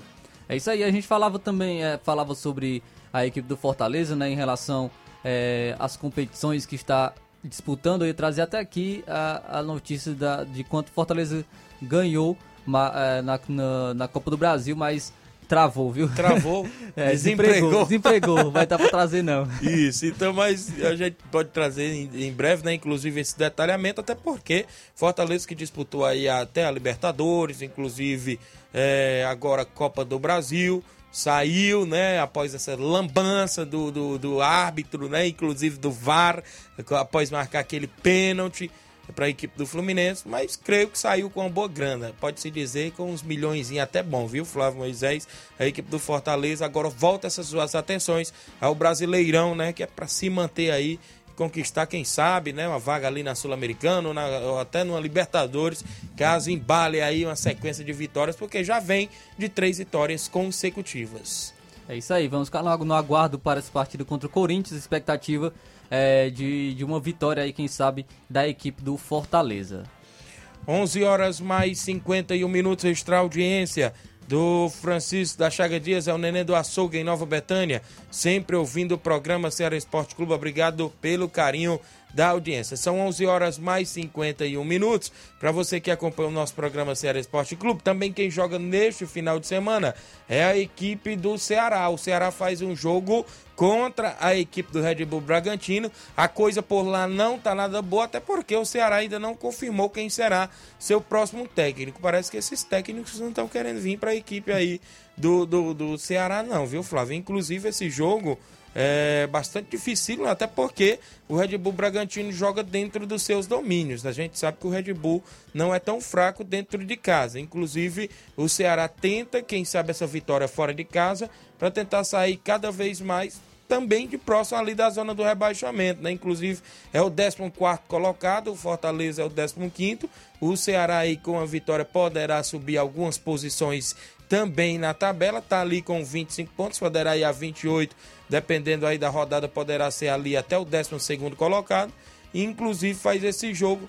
É isso aí, a gente falava também, é, falava sobre a equipe do Fortaleza, né, em relação é, às competições que está disputando. Eu ia trazer até aqui a, a notícia da, de quanto Fortaleza ganhou é, na, na, na Copa do Brasil, mas Travou, viu? Travou. é, desempregou. Desempregou, vai estar para trazer não. Isso, então, mas a gente pode trazer em, em, breve, né? Inclusive esse detalhamento, até porque Fortaleza que disputou aí até a Libertadores, inclusive é, agora Copa do Brasil, saiu, né? Após essa lambança do, do, do árbitro, né? Inclusive do VAR, após marcar aquele pênalti para a equipe do Fluminense, mas creio que saiu com uma boa grana. Pode-se dizer com uns milhões até bom, viu, Flávio Moisés? A equipe do Fortaleza agora volta essas suas atenções ao Brasileirão, né? Que é para se manter aí conquistar, quem sabe, né, uma vaga ali na Sul-Americana ou, ou, até numa Libertadores, caso embale aí uma sequência de vitórias, porque já vem de três vitórias consecutivas. É isso aí, vamos ficar no aguardo para esse partido contra o Corinthians, expectativa é, de, de uma vitória aí, quem sabe, da equipe do Fortaleza. 11 horas mais 51 minutos, extra audiência do Francisco da Chaga Dias, é o Nenê do Açougue em Nova Betânia, sempre ouvindo o programa Ceará Esporte Clube. Obrigado pelo carinho da audiência. São 11 horas mais 51 minutos. Para você que acompanha o nosso programa Ceará Esporte Clube, também quem joga neste final de semana é a equipe do Ceará. O Ceará faz um jogo contra a equipe do Red Bull Bragantino. A coisa por lá não tá nada boa, até porque o Ceará ainda não confirmou quem será seu próximo técnico. Parece que esses técnicos não estão querendo vir para a equipe aí do, do, do Ceará, não, viu, Flávio? Inclusive, esse jogo é bastante difícil, até porque o Red Bull Bragantino joga dentro dos seus domínios. A gente sabe que o Red Bull não é tão fraco dentro de casa. Inclusive, o Ceará tenta, quem sabe, essa vitória fora de casa para tentar sair cada vez mais também de próximo ali da zona do rebaixamento, né? Inclusive é o 14 colocado, o Fortaleza é o 15 o Ceará aí com a vitória poderá subir algumas posições também na tabela, tá ali com 25 pontos, poderá ir a 28, dependendo aí da rodada, poderá ser ali até o 12 colocado, inclusive faz esse jogo,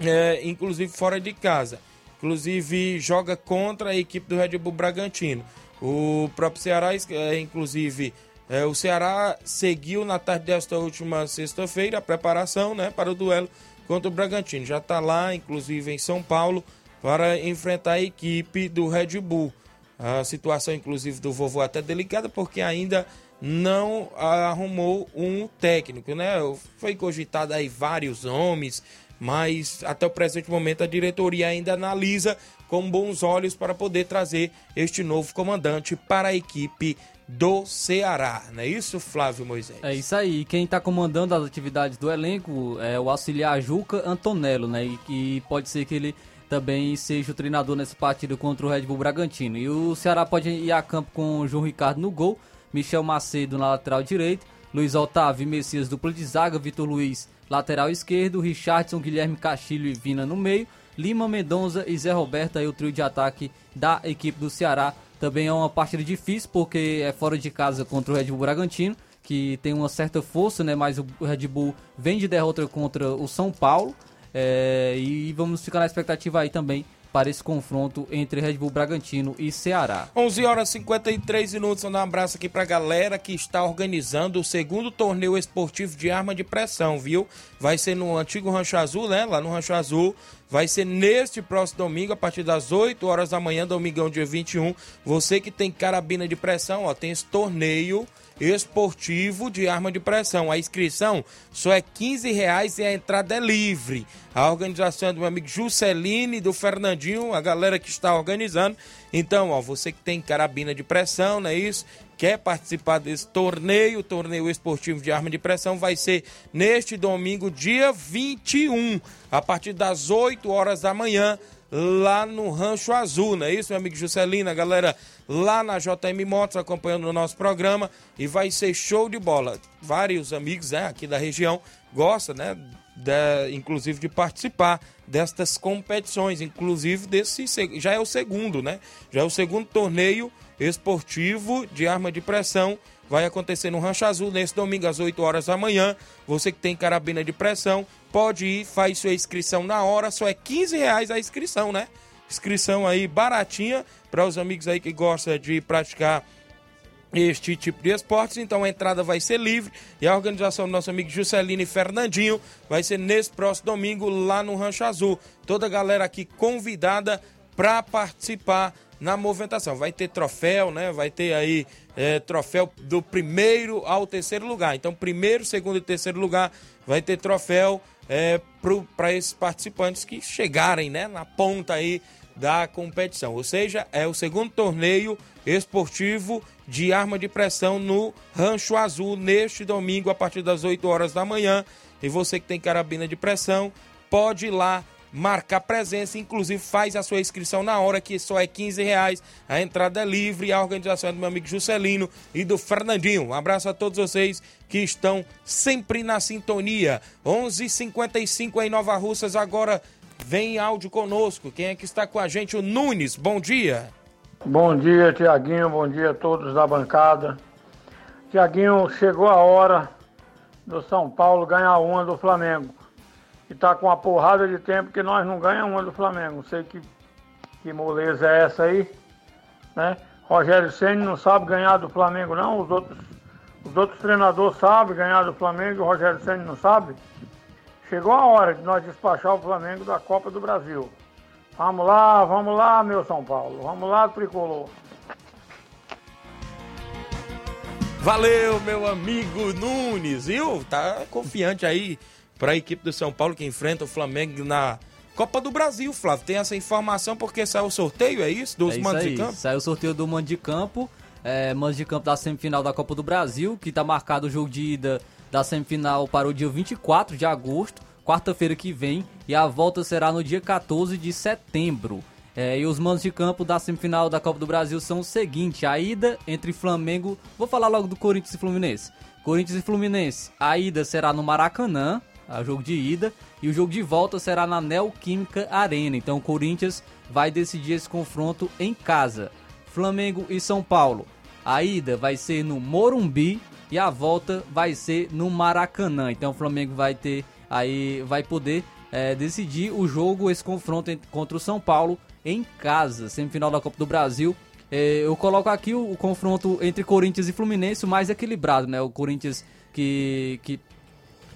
é, inclusive fora de casa. Inclusive joga contra a equipe do Red Bull Bragantino. O próprio Ceará, é, inclusive, é, o Ceará seguiu na tarde desta última sexta-feira a preparação né, para o duelo contra o Bragantino. Já está lá, inclusive em São Paulo, para enfrentar a equipe do Red Bull. A situação, inclusive, do vovô é até delicada, porque ainda não arrumou um técnico, né? Foi cogitado aí vários homens, mas até o presente momento a diretoria ainda analisa com bons olhos para poder trazer este novo comandante para a equipe do Ceará, não é isso, Flávio Moisés? É isso aí. Quem está comandando as atividades do elenco é o auxiliar Juca Antonello, né? E que pode ser que ele também seja o treinador nessa partida contra o Red Bull Bragantino. E o Ceará pode ir a campo com o João Ricardo no gol, Michel Macedo na lateral direita, Luiz Otávio e Messias dupla de zaga, Vitor Luiz lateral esquerdo, Richardson, Guilherme Castilho e Vina no meio, Lima Mendonça e Zé Roberto aí o trio de ataque da equipe do Ceará. Também é uma partida difícil porque é fora de casa contra o Red Bull Bragantino, que tem uma certa força, né? Mas o Red Bull vem de derrota contra o São Paulo. É, e vamos ficar na expectativa aí também para esse confronto entre Red Bull Bragantino e Ceará. 11 horas e 53 minutos. Um abraço aqui para a galera que está organizando o segundo torneio esportivo de arma de pressão, viu? Vai ser no antigo Rancho Azul, né? Lá no Rancho Azul. Vai ser neste próximo domingo, a partir das 8 horas da manhã, domingão, dia 21. Você que tem carabina de pressão, ó, tem esse torneio esportivo de arma de pressão. A inscrição só é 15 reais e a entrada é livre. A organização é do meu amigo Jusceline, do Fernandinho, a galera que está organizando. Então, ó, você que tem carabina de pressão, não é isso? Quer participar desse torneio, torneio esportivo de arma de pressão, vai ser neste domingo, dia 21, a partir das 8 horas da manhã, lá no Rancho Azul, não é isso, meu amigo Juscelino? A galera lá na JM Motos acompanhando o nosso programa e vai ser show de bola. Vários amigos né, aqui da região gostam, né? De, inclusive de participar destas competições, inclusive desse já é o segundo, né? Já é o segundo torneio esportivo de arma de pressão. Vai acontecer no Rancho Azul nesse domingo às 8 horas da manhã. Você que tem carabina de pressão, pode ir, faz sua inscrição na hora, só é 15 reais a inscrição, né? Inscrição aí baratinha para os amigos aí que gostam de praticar este tipo de esportes, então a entrada vai ser livre e a organização do nosso amigo Juscelino Fernandinho vai ser nesse próximo domingo lá no Rancho Azul. Toda a galera aqui convidada para participar na movimentação. Vai ter troféu, né? Vai ter aí é, troféu do primeiro ao terceiro lugar. Então, primeiro, segundo e terceiro lugar vai ter troféu é, para esses participantes que chegarem né, na ponta aí da competição. Ou seja, é o segundo torneio esportivo de arma de pressão no Rancho Azul neste domingo a partir das 8 horas da manhã. E você que tem carabina de pressão, pode ir lá marcar presença, inclusive faz a sua inscrição na hora, que só é 15 reais. A entrada é livre a organização é do meu amigo Juscelino e do Fernandinho. Um abraço a todos vocês que estão sempre na sintonia. 11:55 h 55 em Nova Russas, agora vem áudio conosco. Quem é que está com a gente? O Nunes, bom dia. Bom dia, Tiaguinho, bom dia a todos da bancada. Tiaguinho, chegou a hora do São Paulo ganhar uma do Flamengo que tá com uma porrada de tempo que nós não ganhamos uma do Flamengo. Não sei que, que moleza é essa aí, né? Rogério Senna não sabe ganhar do Flamengo, não. Os outros, os outros treinadores sabem ganhar do Flamengo o Rogério Senna não sabe. Chegou a hora de nós despachar o Flamengo da Copa do Brasil. Vamos lá, vamos lá, meu São Paulo. Vamos lá, tricolor. Valeu, meu amigo Nunes, viu? Tá confiante aí para a equipe do São Paulo que enfrenta o Flamengo na Copa do Brasil, Flávio. Tem essa informação porque saiu o sorteio, é isso? Dos é mandos de campo? Saiu o sorteio do mando de campo. É, mando de campo da semifinal da Copa do Brasil, que está marcado o jogo de ida da semifinal para o dia 24 de agosto, quarta-feira que vem, e a volta será no dia 14 de setembro. É, e os mandos de campo da semifinal da Copa do Brasil são o seguinte: a ida entre Flamengo. Vou falar logo do Corinthians e Fluminense. Corinthians e Fluminense. A ida será no Maracanã, o jogo de ida, e o jogo de volta será na Neoquímica Arena. Então o Corinthians vai decidir esse confronto em casa. Flamengo e São Paulo. A ida vai ser no Morumbi e a volta vai ser no Maracanã. Então o Flamengo vai ter aí vai poder é, decidir o jogo, esse confronto contra o São Paulo em casa, semifinal da Copa do Brasil. É, eu coloco aqui o, o, confronto entre Corinthians e Fluminense, o mais equilibrado, né? O Corinthians que, que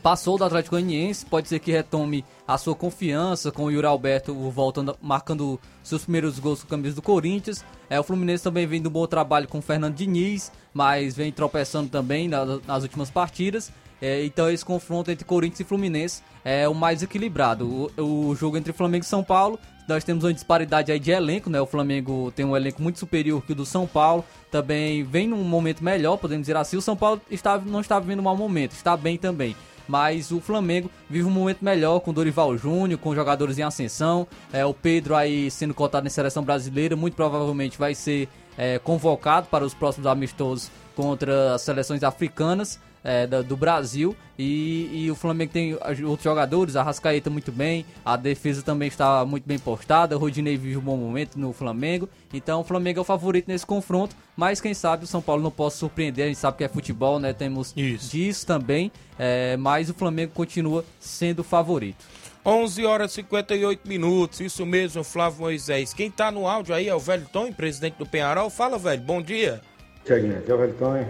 passou do Atlético Goianiense, pode ser que retome a sua confiança com o Yuri Alberto voltando, marcando seus primeiros gols com a camisa do Corinthians. É, o Fluminense também vem do bom trabalho com o Fernando Diniz, mas vem tropeçando também nas, nas últimas partidas. É, então esse confronto entre Corinthians e Fluminense é o mais equilibrado. O, o, jogo entre Flamengo e São Paulo, nós temos uma disparidade aí de elenco, né? O Flamengo tem um elenco muito superior que o do São Paulo. Também vem num momento melhor, podemos dizer assim. O São Paulo está, não está vivendo um mau momento, está bem também. Mas o Flamengo vive um momento melhor com Dorival Júnior, com jogadores em ascensão. É, o Pedro aí sendo cotado na seleção brasileira, muito provavelmente vai ser é, convocado para os próximos amistosos contra as seleções africanas é, do Brasil e, e, o Flamengo tem outros jogadores, a Rascaeta muito bem, a defesa também está muito bem postada, o Rodinei vive um bom momento no Flamengo, então o Flamengo é o favorito nesse confronto, mas quem sabe o São Paulo não possa surpreender, a gente sabe que é futebol, né, temos Isso. disso também, é, mas o Flamengo continua sendo o favorito. 11 horas e 58 minutos, isso mesmo, Flávio Moisés. Quem tá no áudio aí é o Velho Tom, presidente do Penharol. Fala, velho, bom dia. Tiaguinho, aqui é o Velho Tom,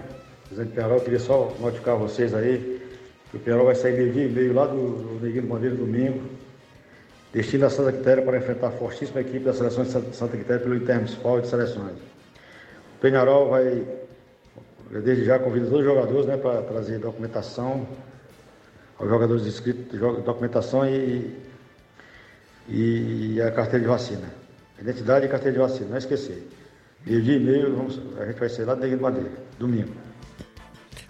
Presidente Penharol, queria só notificar vocês aí que o Penharol vai sair meio-dia e meio lá do, Neguinho Bandeira domingo, destino a Santa Quitéria para enfrentar a fortíssima equipe da seleção de Santa Quitéria pelo Intermunicipal de Seleções. O Penharol vai, desde já, convida todos os jogadores né, para trazer documentação, aos jogadores inscritos, documentação e, e a carteira de vacina. Identidade e carteira de vacina, não esquecer. Meio-dia e meio, vamos, a gente vai sair lá do Neguinho Bandeira, domingo.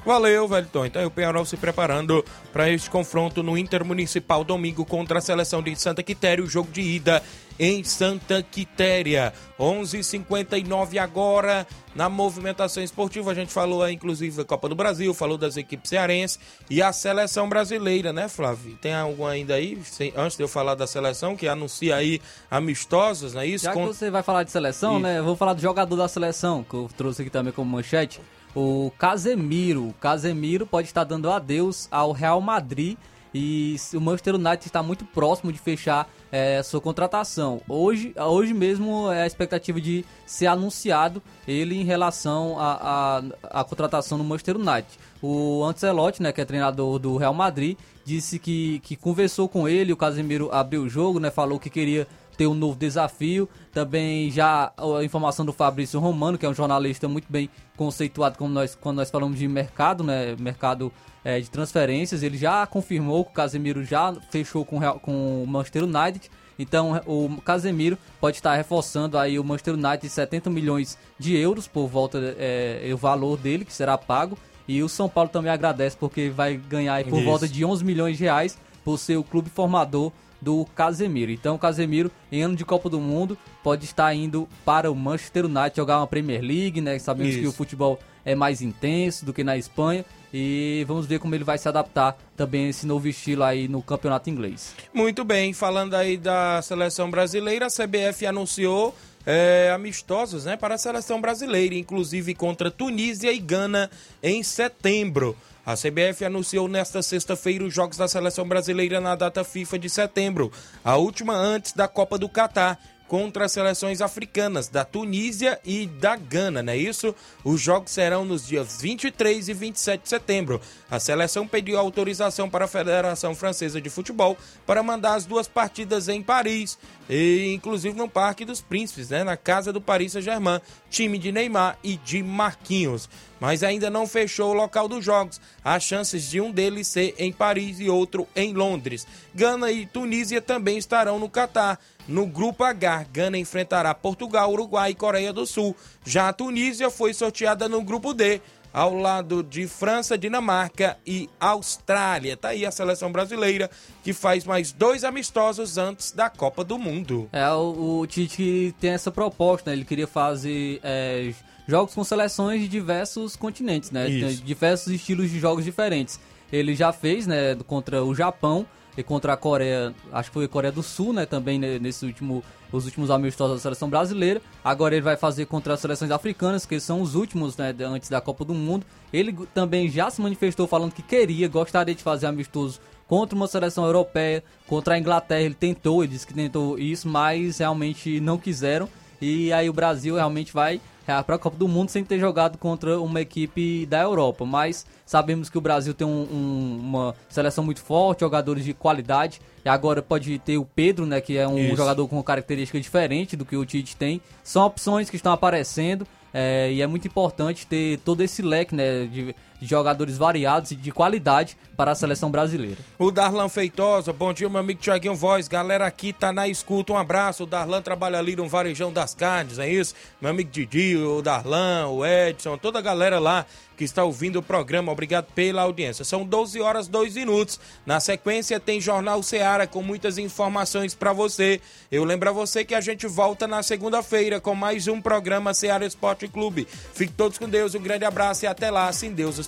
Valeu, Velton. Então, o Penharol se preparando para este confronto no Intermunicipal domingo contra a seleção de Santa Quitéria, o jogo de ida em Santa Quitéria. 11:59 agora na movimentação esportiva. A gente falou aí, inclusive, da Copa do Brasil, falou das equipes cearenses e a seleção brasileira, né, Flávio? Tem algum ainda aí, antes de eu falar da seleção, que anuncia aí amistosos, não é isso? Já que você vai falar de seleção, isso. né, eu vou falar do jogador da seleção, que eu trouxe aqui também como manchete o Casemiro. O Casemiro pode estar dando adeus ao Real Madrid e o Manchester United está muito próximo de fechar é, sua contratação. Hoje, hoje mesmo é a expectativa de ser anunciado ele em relação à contratação no Manchester United. O Ancelotti, né, que é treinador do Real Madrid, disse que, que conversou com ele, o Casemiro abriu o jogo, né, falou que queria ter um novo desafio. Também já a informação do Fabrício Romano, que é um jornalista muito bem conceituado como nós, quando nós falamos de mercado, né? Mercado é, de transferências. Ele já confirmou que o Casemiro já fechou com, com o Manchester United. Então o Casemiro pode estar reforçando aí o Manchester United de 70 milhões de euros por volta é, o valor dele que será pago. E o São Paulo também agradece porque vai ganhar por Isso. volta de 11 milhões de reais por ser o clube formador do Casemiro. Então o Casemiro, em ano de Copa do Mundo, pode estar indo para o Manchester United jogar uma Premier League, né? Sabemos Isso. que o futebol é mais intenso do que na Espanha. E vamos ver como ele vai se adaptar também a esse novo estilo aí no campeonato inglês. Muito bem, falando aí da seleção brasileira, a CBF anunciou é, amistosos né, para a seleção brasileira, inclusive contra Tunísia e Gana em setembro. A CBF anunciou nesta sexta-feira os jogos da seleção brasileira na data FIFA de setembro, a última antes da Copa do Catar contra as seleções africanas da Tunísia e da Gana, não é isso? Os jogos serão nos dias 23 e 27 de setembro. A seleção pediu autorização para a Federação Francesa de Futebol para mandar as duas partidas em Paris, e inclusive no Parque dos Príncipes, né, na casa do Paris Saint-Germain, time de Neymar e de Marquinhos. Mas ainda não fechou o local dos jogos. Há chances de um deles ser em Paris e outro em Londres. Gana e Tunísia também estarão no Catar. No grupo H, Gana enfrentará Portugal, Uruguai e Coreia do Sul. Já a Tunísia foi sorteada no grupo D. ao lado de França, Dinamarca e Austrália. Tá aí a seleção brasileira que faz mais dois amistosos antes da Copa do Mundo. É, o, o Tite tem essa proposta, né? Ele queria fazer é, jogos com seleções de diversos continentes, né? Isso. Diversos estilos de jogos diferentes. Ele já fez, né, contra o Japão e contra a Coreia, acho que foi a Coreia do Sul, né, também né, nesse último, os últimos amistosos da seleção brasileira. Agora ele vai fazer contra as seleções africanas, que são os últimos, né, antes da Copa do Mundo. Ele também já se manifestou falando que queria, gostaria de fazer amistoso contra uma seleção europeia, contra a Inglaterra, ele tentou, ele disse que tentou isso, mas realmente não quiseram. E aí o Brasil realmente vai para a Copa do Mundo sem ter jogado contra uma equipe da Europa. Mas sabemos que o Brasil tem um- um- uma seleção muito forte, jogadores de qualidade. E agora pode ter o Pedro, né, que é um Isso. jogador com característica diferente do que o Tite tem. São opções que estão aparecendo. é, e é muito importante ter todo esse leque né, de, de jogadores variados e de qualidade para a seleção brasileira. O Darlan Feitosa, bom dia, meu amigo Tiaguinho Voz. Galera aqui tá na escuta, um abraço. O Darlan trabalha ali no Varejão das Carnes, é isso? Meu amigo Didi, o Darlan, o Edson, toda a galera lá que está ouvindo o programa. Obrigado pela audiência. São 12 horas 2 minutos. Na sequência tem Jornal Seara com muitas informações para você. Eu lembro a você que a gente volta na segunda-feira com mais um programa Seara Esporte Clube. Fique todos com Deus, um grande abraço e até lá, se Deus os